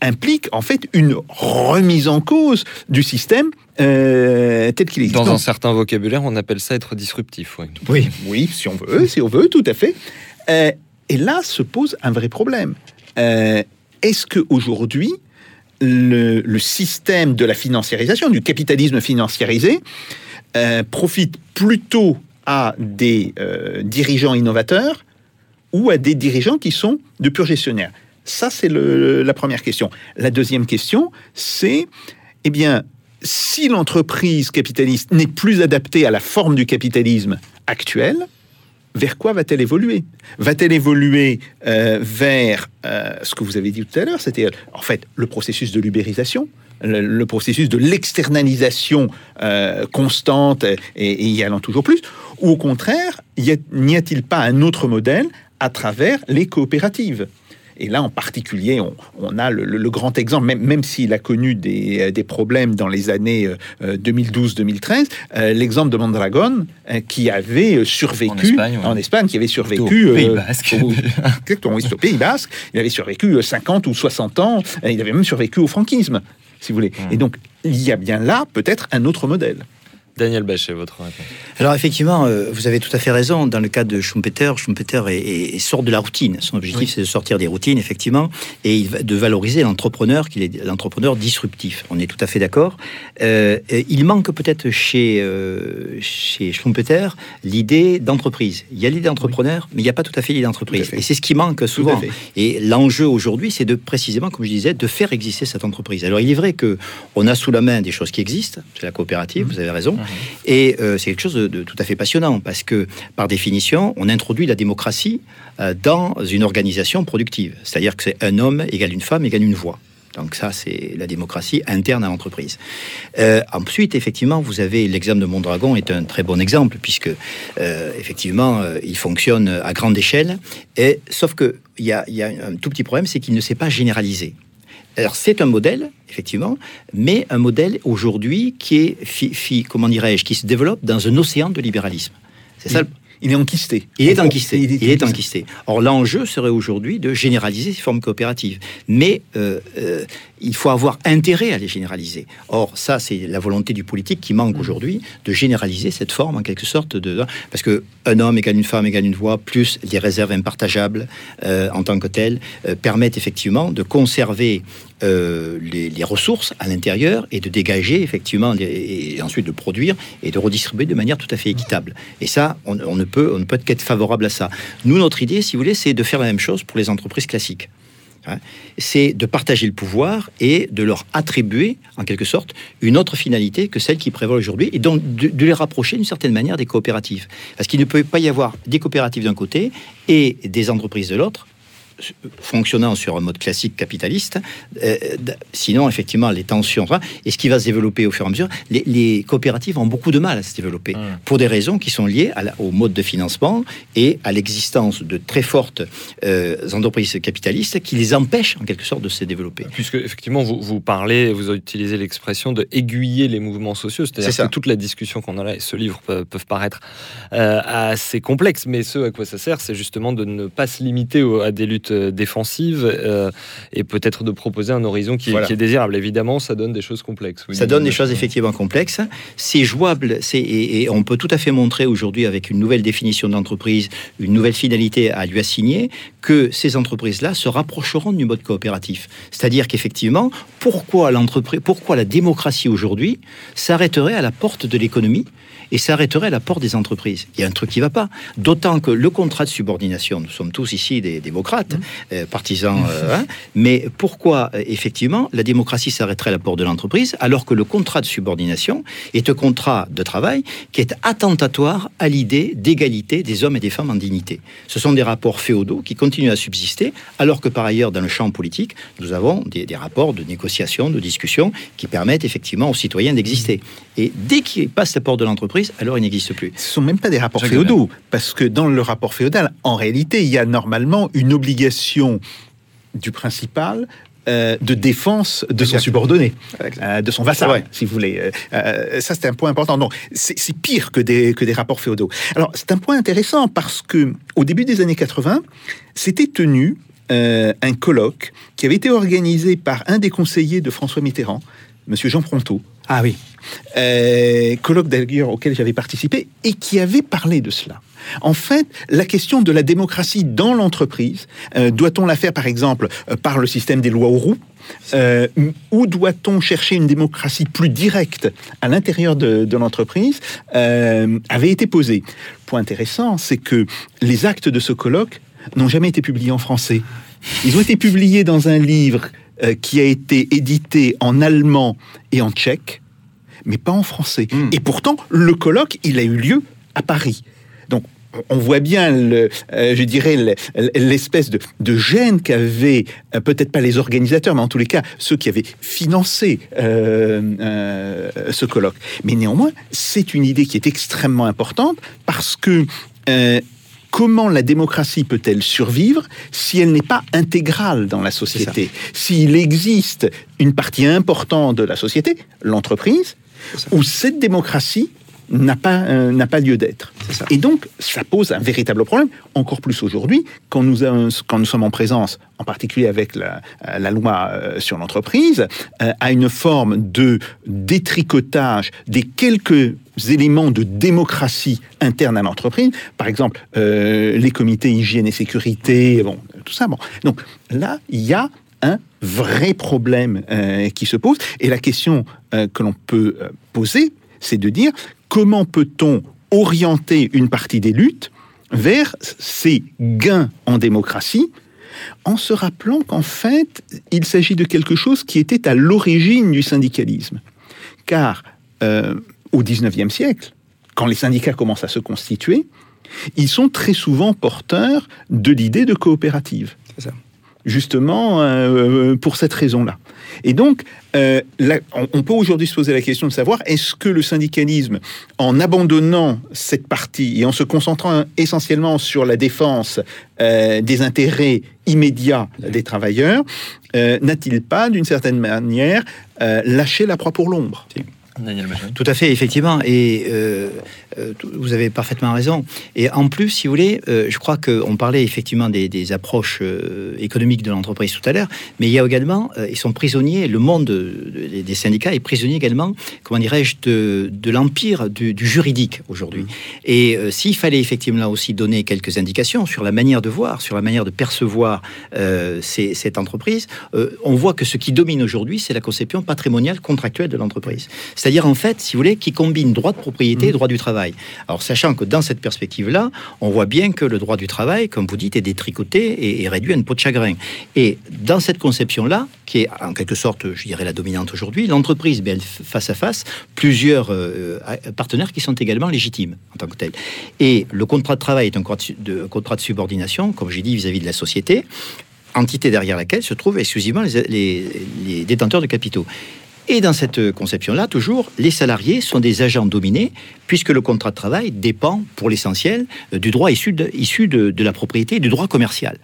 implique en fait une remise en cause du système euh, tel qu'il existe. Dans un certain vocabulaire, on appelle ça être disruptif. oui, oui, si on veut, si on veut, tout à fait. Euh, et là se pose un vrai problème. Euh, Est-ce que aujourd'hui le, le système de la financiarisation, du capitalisme financiarisé, profite plutôt à des euh, dirigeants innovateurs ou à des dirigeants qui sont de purs gestionnaires Ça, c'est la première question. La deuxième question, c'est, eh bien, si l'entreprise capitaliste n'est plus adaptée à la forme du capitalisme actuel, vers quoi va-t-elle évoluer? Va-t-elle évoluer euh, vers euh, ce que vous avez dit tout à l'heure, c'était en fait le processus de l'ubérisation, le, processus de l'externalisation constante et, et y allant toujours plus, ou au contraire, n'y a-t-il pas un autre modèle à travers les coopératives? Et là, en particulier, on, on a le, le- le grand exemple, même, même s'il a connu des, euh, des problèmes dans les années euh, 2012-2013, euh, l'exemple de Mondragon, euh, qui avait euh, survécu En Espagne, ouais. en Espagne, qui avait survécu au Pays euh, Basque. au- Pays Basque. Il avait survécu euh, 50 ou 60 ans. euh, Il avait même survécu au franquisme, si vous voulez. Mmh. Et donc, il y a bien là peut-être un autre modèle. Daniel Bachet, votre réponse. Alors effectivement, euh, vous avez tout à fait raison. Dans le cas de Schumpeter, Schumpeter est, est- est- sort de la routine. Son objectif, c'est de sortir des routines, effectivement, et de valoriser l'entrepreneur, qu'il est l'entrepreneur disruptif. On est tout à fait d'accord. Euh, et il manque peut-être chez, euh, chez Schumpeter l'idée d'entreprise. Il y a l'idée d'entrepreneur, mais il n'y a pas tout à fait l'idée d'entreprise. Et c'est ce qui manque souvent. Et l'enjeu aujourd'hui, c'est de précisément, comme je disais, de faire exister cette entreprise. Alors il est vrai que on a sous la main des choses qui existent. C'est la coopérative, vous avez raison. Et euh, c'est quelque chose de, tout à fait passionnant parce que, par définition, on introduit la démocratie euh, dans une organisation productive. C'est-à-dire que c'est un homme égale une femme égale une voix. Donc ça, c'est la démocratie interne à l'entreprise. Euh, ensuite, effectivement, vous avez l'exemple de Mondragon est un très bon exemple puisque effectivement, il fonctionne à grande échelle. Et sauf que il y y a un tout petit problème, c'est qu'il ne s'est pas généralisé. Alors c'est un modèle, effectivement, mais un modèle aujourd'hui qui est, fi- fi- comment dirais-je, qui se développe dans un océan de libéralisme. C'est ça. Il est enquisté. Il est enquisté. Il est Il est enquisté. enquisté. Or, l'enjeu serait aujourd'hui de généraliser ces formes coopératives. Mais euh, euh, il faut avoir intérêt à les généraliser. Or, ça, c'est la volonté du politique qui manque aujourd'hui de généraliser cette forme, en quelque sorte, de parce que un homme égale une femme égale une voix, plus les réserves impartageables euh, en tant que telles, euh, permettent effectivement de conserver euh, les, les ressources à l'intérieur et de dégager effectivement les- et ensuite de produire et de redistribuer de manière tout à fait équitable. Et ça, on, on ne peut, on ne peut qu'être favorable à ça. Nous, notre idée, si vous voulez, c'est de faire la même chose pour les entreprises classiques. Hein. c'est de partager le pouvoir et de leur attribuer, en quelque sorte, une autre finalité que celle qui prévaut aujourd'hui, et donc de, de les rapprocher d'une certaine manière des coopératives. Parce qu'il ne peut pas y avoir des coopératives d'un côté et des entreprises de l'autre, fonctionnant sur un mode classique capitaliste, euh, sinon effectivement les tensions, et ce qui va se développer au fur et à mesure, les, les coopératives ont beaucoup de mal à se développer pour des raisons qui sont liées à la- au mode de financement et à l'existence de très fortes euh, entreprises capitalistes qui les empêchent en quelque sorte de se développer. Puisque effectivement, vous, vous parlez, vous utilisez l'expression de aiguiller les mouvements sociaux, c'est-à-dire que toute la discussion qu'on a là et ce livre peuvent, peuvent paraître euh, assez complexes, mais ce à quoi ça sert, c'est justement de ne pas se limiter à des luttes euh, défensives euh, et peut-être de proposer un horizon qui, est- Voilà. qui est désirable. Évidemment, ça donne des choses complexes. Oui, Ça donne des choses effectivement complexes. C'est jouable, et, et on peut tout à fait montrer aujourd'hui avec une nouvelle définition d'entreprise, une nouvelle finalité à lui assigner, que ces entreprises-là se rapprocheront du mode coopératif. C'est-à-dire qu'effectivement, pourquoi l'entreprise, pourquoi la démocratie aujourd'hui s'arrêterait à la porte de l'économie et s'arrêterait à la porte des entreprises Il y a un truc qui ne va pas. D'autant que le contrat de subordination, nous sommes tous ici des démocrates, démocrate, euh, partisan. euh, hein. mais pourquoi, euh, effectivement, la démocratie s'arrêterait à la porte de l'entreprise alors que le contrat de subordination est un contrat de travail qui est attentatoire à l'idée d'égalité des hommes et des femmes en dignité. Ce sont des rapports féodaux qui continuent à subsister alors que par ailleurs, dans le champ politique, nous avons des, des rapports de négociation, de discussion qui permettent effectivement aux citoyens d'exister. Et dès qu'ils passent la porte de l'entreprise, alors ils n'existent plus. Ce sont même pas des rapports Jacques féodaux, parce que dans le rapport féodal, en réalité, il y a normalement une obligation du principal euh, de défense de son subordonné, euh, de son vassal, Ouais. si vous voulez. Euh, ça, c'est un point important. Non, c'est pire que des, que des rapports féodaux. Alors, c'est un point intéressant parce que au début des années 80, s'était tenu un colloque qui avait été organisé par un des conseillers de François Mitterrand, Monsieur Jean Fronteau, Ah oui. euh, colloque d'ailleurs auquel j'avais participé et qui avait parlé de cela. En fait, la question de la démocratie dans l'entreprise, euh, doit-on la faire par exemple euh, par le système des lois aux roues euh, ou doit-on chercher une démocratie plus directe à l'intérieur de, de l'entreprise avait été posée. Point intéressant, c'est que les actes de ce colloque n'ont jamais été publiés en français. Ils ont été publiés dans un livre euh, qui a été édité en allemand et en tchèque, mais pas en français. Et pourtant, le colloque, il a eu lieu à Paris. Donc, on voit bien, le, euh, je dirais, le- l'espèce de, de gêne qu'avaient, euh, peut-être pas les organisateurs, mais en tous les cas, ceux qui avaient financé euh, ce colloque. Mais néanmoins, c'est une idée qui est extrêmement importante parce que comment la démocratie peut-elle survivre si elle n'est pas intégrale dans la société? S'il existe une partie importante de la société, l'entreprise, où cette démocratie n'a pas, euh, n'a pas lieu d'être. Et donc, ça pose un véritable problème, encore plus aujourd'hui, quand nous, quand nous sommes en présence, en particulier avec la, euh, la loi euh, sur l'entreprise, euh, à une forme de détricotage des quelques éléments de démocratie interne à l'entreprise, par exemple euh, les comités hygiène et sécurité, bon, tout ça. Bon. Donc là, il y a un vrai problème euh, qui se pose. Et la question euh, que l'on peut poser, c'est de dire comment peut-on orienter une partie des luttes vers ces gains en démocratie en se rappelant qu'en fait, il s'agit de quelque chose qui était à l'origine du syndicalisme. Car au XIXe siècle, quand les syndicats commencent à se constituer, ils sont très souvent porteurs de l'idée de coopérative. Ça. Justement, euh, pour cette raison-là. Et donc, euh, là, on, on peut aujourd'hui se poser la question de savoir est-ce que le syndicalisme, en abandonnant cette partie et en se concentrant essentiellement sur la défense euh, des intérêts immédiats des travailleurs, euh, n'a-t-il pas, d'une certaine manière, euh, lâché la proie pour l'ombre? Tout à fait, effectivement. Euh, vous avez parfaitement raison. Et en plus, si vous voulez, euh, je crois qu'on parlait effectivement des, des approches euh, économiques de l'entreprise tout à l'heure, mais il y a également, euh, ils sont prisonniers, le monde de- de- des syndicats est prisonnier également, comment dirais-je, de, de l'empire du, du juridique aujourd'hui. Et euh, s'il fallait effectivement là aussi donner quelques indications sur la manière de voir, sur la manière de percevoir euh, ces- cette entreprise, euh, on voit que ce qui domine aujourd'hui, c'est la conception patrimoniale contractuelle de l'entreprise. C'est-à-dire, en fait, si vous voulez, qui combine droit de propriété et droit du travail. Alors, sachant que dans cette perspective-là, on voit bien que le droit du travail, comme vous dites, est détricoté et, réduit à une peau de chagrin. Et dans cette conception-là, qui est en quelque sorte, je dirais, la dominante aujourd'hui, l'entreprise, ben, elle face à face, plusieurs euh, partenaires qui sont également légitimes en tant que tels. Et le contrat de travail est un contrat de contrat de subordination, comme j'ai dit, vis-à-vis de la société, entité derrière laquelle se trouvent exclusivement les détenteurs de capitaux. Et dans cette conception-là, toujours, les salariés sont des agents dominés, puisque le contrat de travail dépend, pour l'essentiel, du droit issu de, la propriété du droit commercial.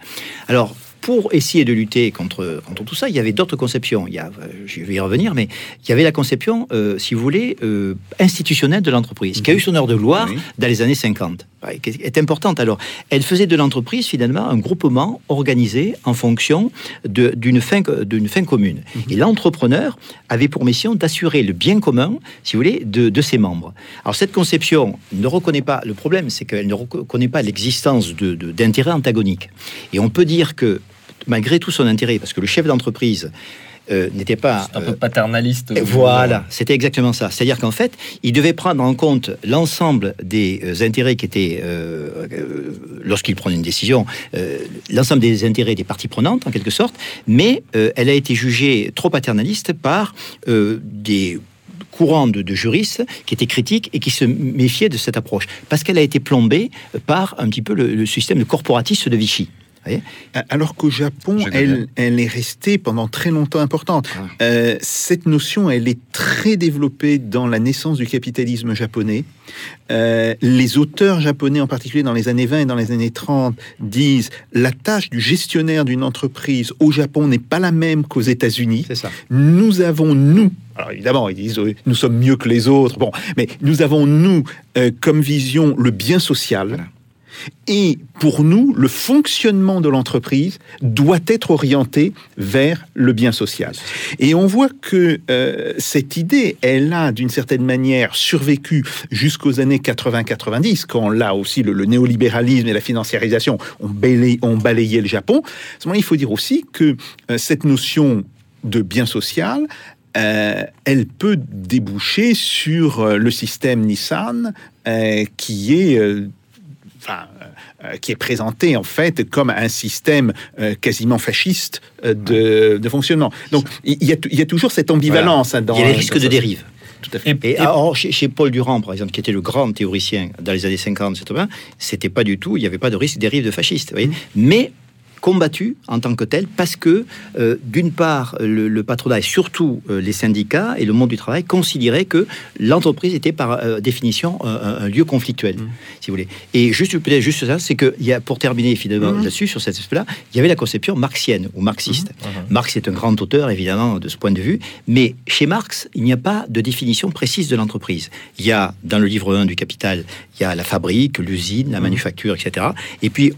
Alors, pour essayer de lutter contre, contre tout ça, il y avait d'autres conceptions. Il y a, euh, je vais y revenir, mais il y avait la conception, euh, si vous voulez, euh, institutionnelle de l'entreprise, qui a eu son heure de gloire Oui. dans les années 50, ouais, qui est importante. Alors, elle faisait de l'entreprise, finalement, un groupement organisé en fonction de- d'une fin, fin commune. Et l'entrepreneur avait pour mission d'assurer le bien commun, si vous voulez, de, de ses membres. Alors, cette conception ne reconnaît pas, le problème, c'est qu'elle ne reconnaît pas l'existence de- de- d'intérêts antagoniques. Et on peut dire que, malgré tout son intérêt, parce que le chef d'entreprise euh, n'était pas un peu euh, paternaliste. et Voilà, c'était exactement ça. C'est-à-dire qu'en fait, il devait prendre en compte l'ensemble des euh, intérêts qui étaient, euh, euh, lorsqu'il prend une décision, euh, l'ensemble des intérêts des parties prenantes, en quelque sorte, mais euh, elle a été jugée trop paternaliste par euh, des courants de, de juristes qui étaient critiques et qui se méfiaient de cette approche, parce qu'elle a été plombée par un petit peu le, le système corporatiste de Vichy. Voyez Alors qu'au Japon, elle, elle est restée pendant très longtemps importante. Ah. Euh, cette notion, elle est très développée dans la naissance du capitalisme japonais. Euh, les auteurs japonais, en particulier dans les années 20 et dans les années 30, disent la tâche du gestionnaire d'une entreprise au Japon n'est pas la même qu'aux États-Unis. Nous avons, nous, alors évidemment, ils disent nous sommes mieux que les autres, bon, mais nous avons, nous, euh, comme vision, le bien social. Voilà. Et pour nous, le fonctionnement de l'entreprise doit être orienté vers le bien social. Et on voit que euh, cette idée, elle a d'une certaine manière survécu jusqu'aux années 80-90, quand là aussi le, néolibéralisme et la financiarisation ont balayé, le Japon. À il faut dire aussi que euh, cette notion de bien social, euh, elle peut déboucher sur le système Nissan qui est enfin, euh, qui est présenté en fait comme un système euh, quasiment fasciste euh, de, de fonctionnement. Donc il y, a, il y a toujours cette ambivalence. hein, dans, Il y a les risques de dérive. Tout à fait. Et, alors, chez, chez Paul Durand, par exemple, qui était le grand théoricien dans les années 50, 80, c'était pas du tout, il n'y avait pas de risque de dérive de fasciste, vous voyez. Mais combattu en tant que tel parce que, euh, d'une part, le, le patronat et surtout euh, les syndicats et le monde du travail considéraient que l'entreprise était par euh, définition un, lieu conflictuel, si vous voulez. Et juste peut-être juste ça, c'est que il y a, pour terminer finalement là-dessus sur cet aspect-là, il y avait la conception marxienne ou marxiste. Marx est un grand auteur évidemment de ce point de vue, mais chez Marx, il n'y a pas de définition précise de l'entreprise. Il y a dans le livre 1 du Capital, il y a la fabrique, l'usine, la manufacture, etc. Et puis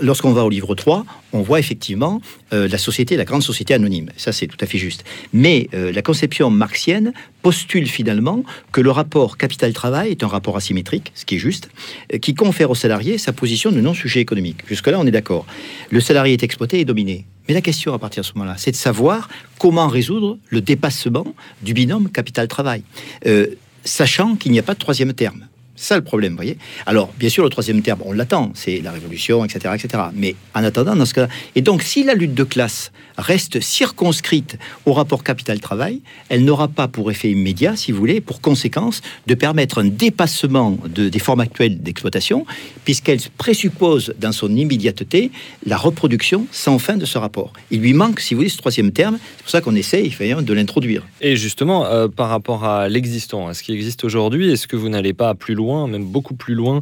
lorsqu'on va au livre 3, on voit effectivement euh, la société, la grande société anonyme. Ça, c'est tout à fait juste. Mais euh, la conception marxienne postule finalement que le rapport capital-travail est un rapport asymétrique, ce qui est juste, euh, qui confère au salarié sa position de non-sujet économique. Jusque-là, on est d'accord. Le salarié est exploité et dominé. Mais la question à partir de ce moment-là, c'est de savoir comment résoudre le dépassement du binôme capital-travail, Euh, sachant qu'il n'y a pas de troisième terme. C'est ça le problème, vous voyez. Alors, bien sûr, le troisième terme, on l'attend, c'est la révolution, etc., etc. Mais en attendant, dans ce cas, et donc, si la lutte de classe reste circonscrite au rapport capital-travail, elle n'aura pas pour effet immédiat, si vous voulez, pour conséquence, de permettre un dépassement de- des formes actuelles d'exploitation, puisqu'elle présuppose dans son immédiateté la reproduction sans fin de ce rapport. Il lui manque, si vous voulez, ce troisième terme. C'est pour ça qu'on essaye de l'introduire. Et justement, euh, par rapport à l'existant, à ce qui existe aujourd'hui, est-ce que vous n'allez pas plus loin, même beaucoup plus loin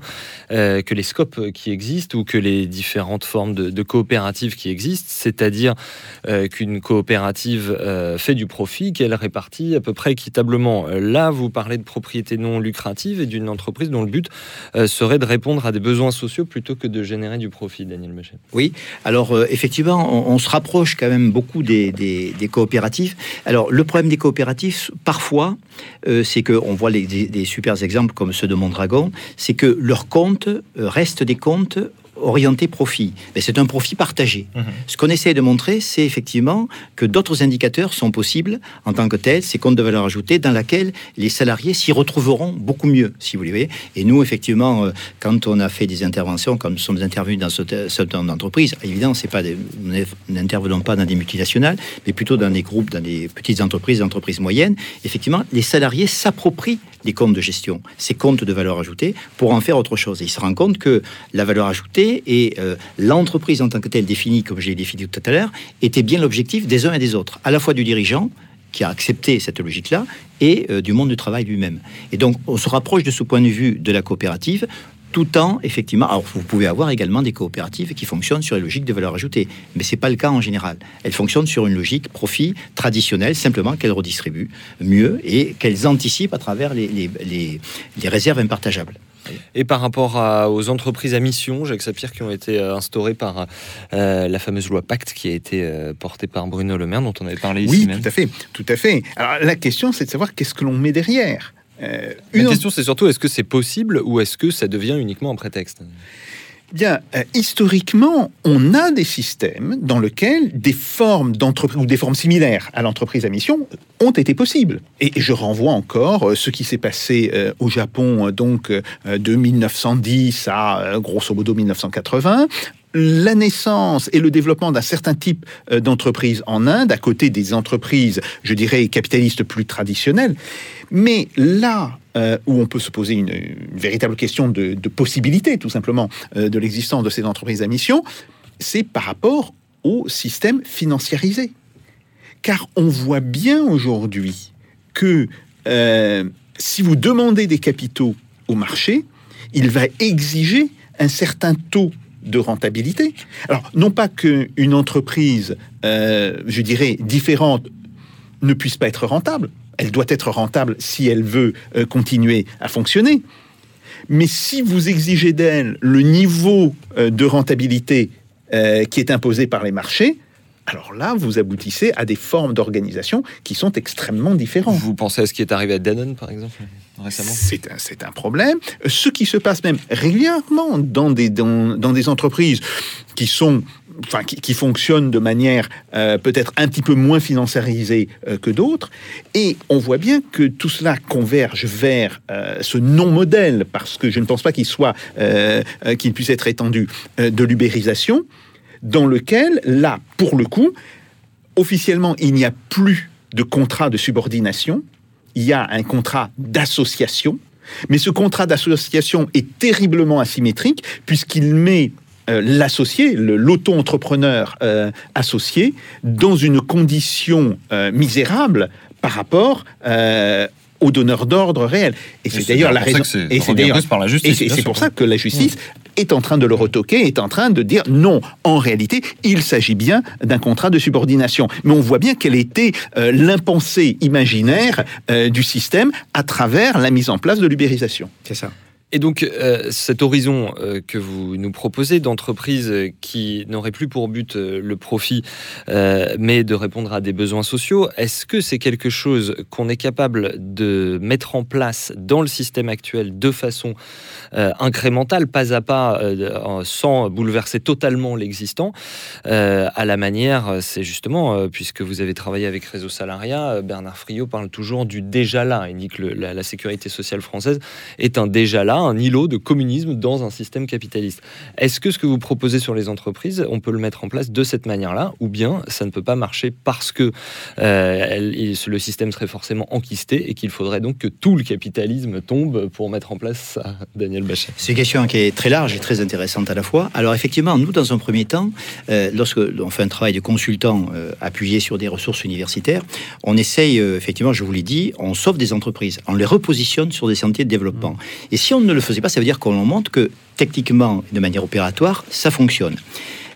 euh, que les scopes qui existent ou que les différentes formes de, coopératives qui existent C'est-à-dire euh, qu'une coopérative euh, fait du profit, qu'elle répartit à peu près équitablement. Là, vous parlez de propriété non lucrative et d'une entreprise dont le but serait de répondre à des besoins sociaux plutôt que de générer du profit, Daniel Mechet. Oui, alors effectivement, on, se rapproche quand même beaucoup des, coopératives. Alors le problème des coopératives, parfois, c'est qu'on voit les- des, des super exemples comme ceux de Mondragon, c'est que leurs comptes euh, restent des comptes orientés profit. Mais c'est un profit partagé. Ce qu'on essaie de montrer, c'est effectivement que d'autres indicateurs sont possibles en tant que tels, ces comptes de valeur ajoutée, dans lesquels les salariés s'y retrouveront beaucoup mieux, si vous voulez. Et nous, effectivement, euh, quand on a fait des interventions, comme nous sommes intervenus dans ce certain d'entreprises, évidemment, c'est pas des, nous n'intervenons pas dans des multinationales, mais plutôt dans des groupes, dans des petites entreprises, des entreprises moyennes. Effectivement, les salariés s'approprient les comptes de gestion, ces comptes de valeur ajoutée, pour en faire autre chose. Et ils se rendent compte que la valeur ajoutée et euh, l'entreprise en tant que telle définie, comme j'ai défini tout à l'heure, était bien l'objectif des uns et des autres, à la fois du dirigeant, qui a accepté cette logique-là, et euh, du monde du travail lui-même. Et donc, on se rapproche de ce point de vue de la coopérative, tout en, effectivement, alors vous pouvez avoir également des coopératives qui fonctionnent sur les logiques de valeur ajoutée, mais c'est pas le cas en général. Elles fonctionnent sur une logique profit traditionnelle, simplement qu'elles redistribuent mieux et qu'elles anticipent à travers les, les, les- les réserves impartageables. Et par rapport à- aux entreprises à mission, Jacques Sapir, qui ont été euh, instaurées par euh, la fameuse loi Pacte qui a été euh, portée par Bruno Le Maire, dont on avait parlé ici Oui, même. tout à fait, tout à fait. Alors la question, c'est de savoir qu'est-ce que l'on met derrière. Euh, La une question, c'est surtout est-ce que c'est possible ou est-ce que ça devient uniquement un prétexte? Bien, euh, historiquement, on a des systèmes dans lesquels des formes d'entreprise ou des formes similaires à l'entreprise à mission ont été possibles. Et je renvoie encore euh, ce qui s'est passé euh, au Japon, donc de 1910 à grosso modo 1980 la naissance et le développement d'un certain type euh, d'entreprise en Inde, à côté des entreprises, je dirais, capitalistes plus traditionnelles. Mais là euh, où on peut se poser une, véritable question de, possibilité, tout simplement, euh, de l'existence de ces entreprises à mission, c'est par rapport au système financiarisé. Car on voit bien aujourd'hui que si vous demandez des capitaux au marché, il va exiger un certain taux de rentabilité. Alors, non pas qu'une entreprise, euh, je dirais, différente ne puisse pas être rentable. Elle doit être rentable si elle veut euh, continuer à fonctionner. Mais si vous exigez d'elle le niveau euh, de rentabilité qui est imposé par les marchés, alors là, vous aboutissez à des formes d'organisation qui sont extrêmement différentes. Vous pensez à ce qui est arrivé à Danone, par exemple, C'est un, problème. Ce qui se passe même régulièrement dans des, entreprises qui sont enfin, qui, fonctionnent de manière euh, peut-être un petit peu moins financiarisée euh, que d'autres. Et on voit bien que tout cela converge vers euh, ce non-modèle, parce que je ne pense pas qu'il soit, qu'il puisse être étendu, de l'ubérisation, dans lequel, là, pour le coup, officiellement, il n'y a plus de contrat de subordination, il y a un contrat d'association, mais ce contrat d'association est terriblement asymétrique puisqu'il met euh, l'associé, l'auto-entrepreneur euh, associé, dans une condition euh, misérable par rapport euh, au donneur d'ordre réel. Et c'est d'ailleurs la raison. Et c'est d'ailleurs par la justice. et c'est pour ça que la justice est en train de le retoquer, est en train de dire non, en réalité, il s'agit bien d'un contrat de subordination. Mais on voit bien quel était euh, l'impensé imaginaire euh, du système à travers la mise en place de l'ubérisation. C'est ça. Et donc, euh, cet horizon euh, que vous nous proposez d'entreprises euh, qui n'auraient plus pour but le profit, mais de répondre à des besoins sociaux, est-ce que c'est quelque chose qu'on est capable de mettre en place dans le système actuel de façon incrémentale, pas à pas, sans bouleverser totalement l'existant, à la manière, c'est justement, puisque vous avez travaillé avec Réseau Salariat, Bernard Friot parle toujours du déjà là. Il dit que la, la sécurité sociale française est un déjà là, un îlot de communisme dans un système capitaliste. Est-ce que ce que vous proposez sur les entreprises, on peut le mettre en place de cette manière-là, ou bien ça ne peut pas marcher parce que euh, elle- le système serait forcément enquisté et qu'il faudrait donc que tout le capitalisme tombe pour mettre en place ça, Daniel Bachet? C'est une question qui est très large et très intéressante à la fois. Alors effectivement, nous, dans un premier temps, euh, lorsque l'on fait un travail de consultant euh, appuyé sur des ressources universitaires, on essaye, euh, effectivement, je vous l'ai dit, on sauve des entreprises, on les repositionne sur des sentiers de développement. Et si on ne le faisait pas, ça veut dire qu'on montre que techniquement, de manière opératoire, ça fonctionne.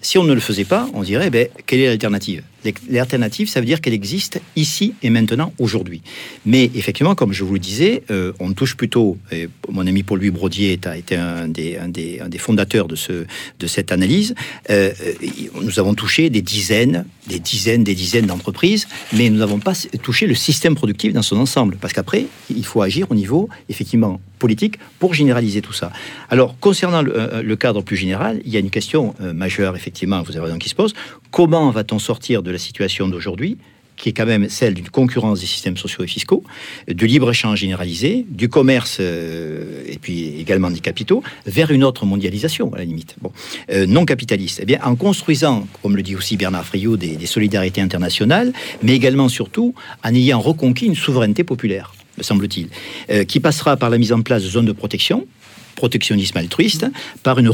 Si on ne le faisait pas, on dirait, ben, quelle est l'alternative? L'alternative, ça veut dire qu'elle existe ici et maintenant, aujourd'hui. Mais effectivement, comme je vous le disais, euh, on touche plutôt, et mon ami Paul-Louis Brodier a été un des, fondateurs de, ce, de cette analyse, euh, euh, nous avons touché des dizaines, des dizaines, des dizaines d'entreprises, mais nous n'avons pas touché le système productif dans son ensemble, parce qu'après, il faut agir au niveau, effectivement, politique pour généraliser tout ça. Alors, concernant le, cadre plus général, il y a une question majeure, effectivement, vous avez raison, qui se pose. Comment va-t-on sortir de la situation d'aujourd'hui qui est quand même celle d'une concurrence des systèmes sociaux et fiscaux, de libre-échange généralisé, du commerce euh, et puis également des capitaux, vers une autre mondialisation, à la limite, euh, non capitaliste. Eh bien, en construisant, comme le dit aussi Bernard Friot, des, des solidarités internationales, mais également, surtout, en ayant reconquis une souveraineté populaire, me semble-t-il, euh, qui passera par la mise en place de zones de protection, protectionnisme altruiste, par une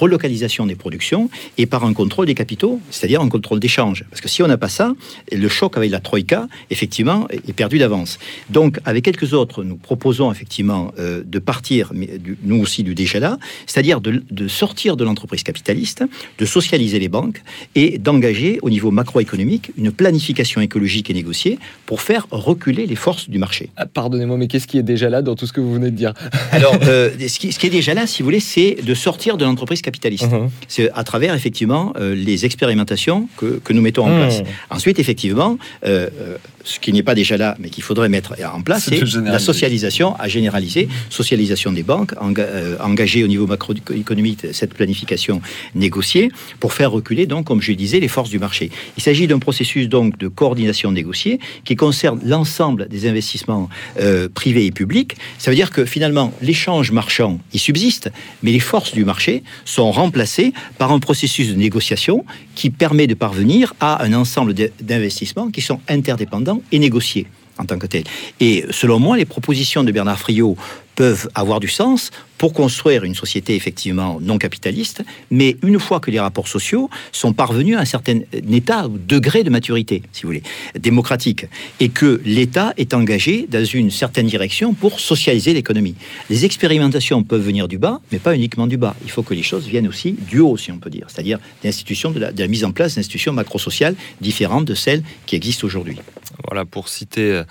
relocalisation des productions et par un contrôle des capitaux, c'est-à-dire un contrôle d'échange. Parce que si on n'a pas ça, le choc avec la Troïka, effectivement, est perdu d'avance. Donc, avec quelques autres, nous proposons effectivement euh, de partir, mais du- nous aussi, du déjà là, c'est-à-dire de, de sortir de l'entreprise capitaliste, de socialiser les banques et d'engager au niveau macroéconomique une planification écologique et négociée pour faire reculer les forces du marché. Ah, Pardonnez-moi, mais qu'est-ce qui est déjà là dans tout ce que vous venez de dire? Alors, euh, ce, qui, ce qui est déjà là, si vous voulez, c'est de sortir de l'entreprise capitaliste. Mhm. C'est à travers, effectivement, euh, les expérimentations que, que nous mettons en Mhm. place. Ensuite, effectivement, euh, euh, ce qui n'est pas déjà là, mais qu'il faudrait mettre en place, C'est la socialisation à généraliser, socialisation des banques, euh, engager au niveau macroéconomique cette planification négociée pour faire reculer, donc, comme je disais, les forces du marché. Il s'agit d'un processus donc de coordination négociée qui concerne l'ensemble des investissements euh, privés et publics. Ça veut dire que finalement, l'échange marchand, il subsiste, mais les forces du marché sont remplacées par un processus de négociation qui permet de parvenir à un ensemble d'investissements qui sont interdépendants et négociés en tant que tels. Et selon moi, les propositions de Bernard Friot peuvent avoir du sens pour construire une société effectivement non capitaliste, mais une fois que les rapports sociaux sont parvenus à un certain état ou degré de maturité, si vous voulez, démocratique, et que l'État est engagé dans une certaine direction pour socialiser l'économie. Les expérimentations peuvent venir du bas, mais pas uniquement du bas. Il faut que les choses viennent aussi du haut, si on peut dire, c'est-à-dire l'institution de de la mise en place d'institutions macrosociales différentes de celles qui existent aujourd'hui. Voilà, pour citer euh,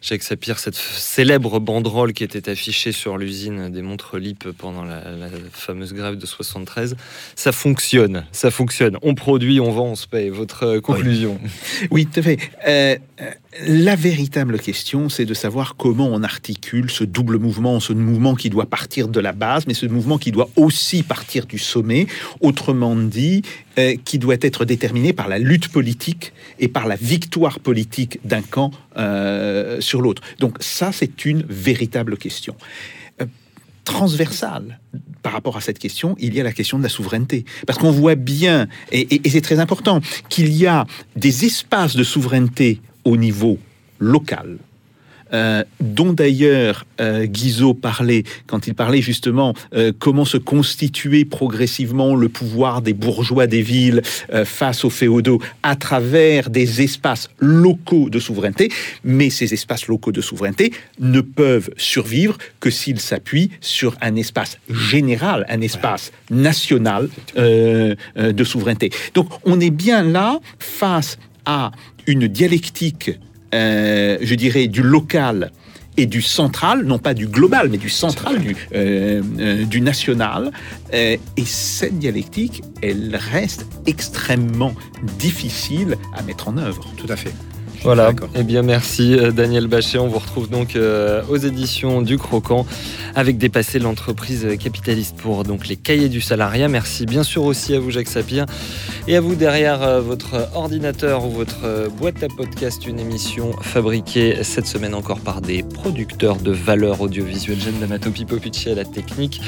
Sapir, cette célèbre banderole qui était affichée sur l'usine des montres Lip pendant la, la fameuse grève de 73, ça fonctionne, ça fonctionne. On produit, on vend, on se paye. Votre euh, conclusion Oui, tout à fait. Euh, euh, la véritable question, c'est de savoir comment on articule ce double mouvement, ce mouvement qui doit partir de la base, mais ce mouvement qui doit aussi partir du sommet, autrement dit, euh, qui doit être déterminé par la lutte politique et par la victoire politique d'un camp euh, sur l'autre. Donc ça, c'est une véritable question. Euh, transversale par rapport à cette question, il y a la question de la souveraineté. Parce qu'on voit bien, et, c'est très important, qu'il y a des espaces de souveraineté au niveau local, euh, dont d'ailleurs euh, Guizot parlait quand il parlait justement euh, comment se constituer progressivement le pouvoir des bourgeois des villes face aux féodaux à travers des espaces locaux de souveraineté. Mais ces espaces locaux de souveraineté ne peuvent survivre que s'ils s'appuient sur un espace général, un espace national de souveraineté. Donc on est bien là face une dialectique euh, je dirais, du local et du central, non pas du global, mais du central, du, euh, euh, national. Et cette dialectique, elle reste extrêmement difficile à mettre en œuvre. Tout à fait. Voilà, eh bien merci euh, Daniel Bachet. On vous retrouve donc euh, aux éditions du Croquant avec Dépasser l'entreprise capitaliste pour donc les cahiers du salariat. Merci bien sûr aussi à vous Jacques Sapir et à vous derrière euh, votre ordinateur ou votre euh, boîte à podcast, une émission fabriquée cette semaine encore par des producteurs de valeur audiovisuelle. Jeanne D'Amato Pipo Pucci à la technique.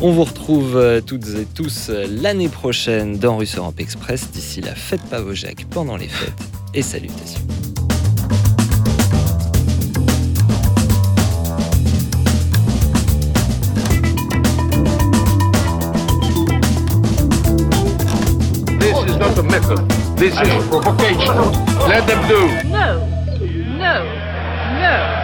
On vous retrouve euh, toutes et tous euh, l'année prochaine dans Russe Europe Express. D'ici là, faites pas vos Jacques pendant les fêtes et salutations. This is not a method. This is provocation. Let them do. No. No. No.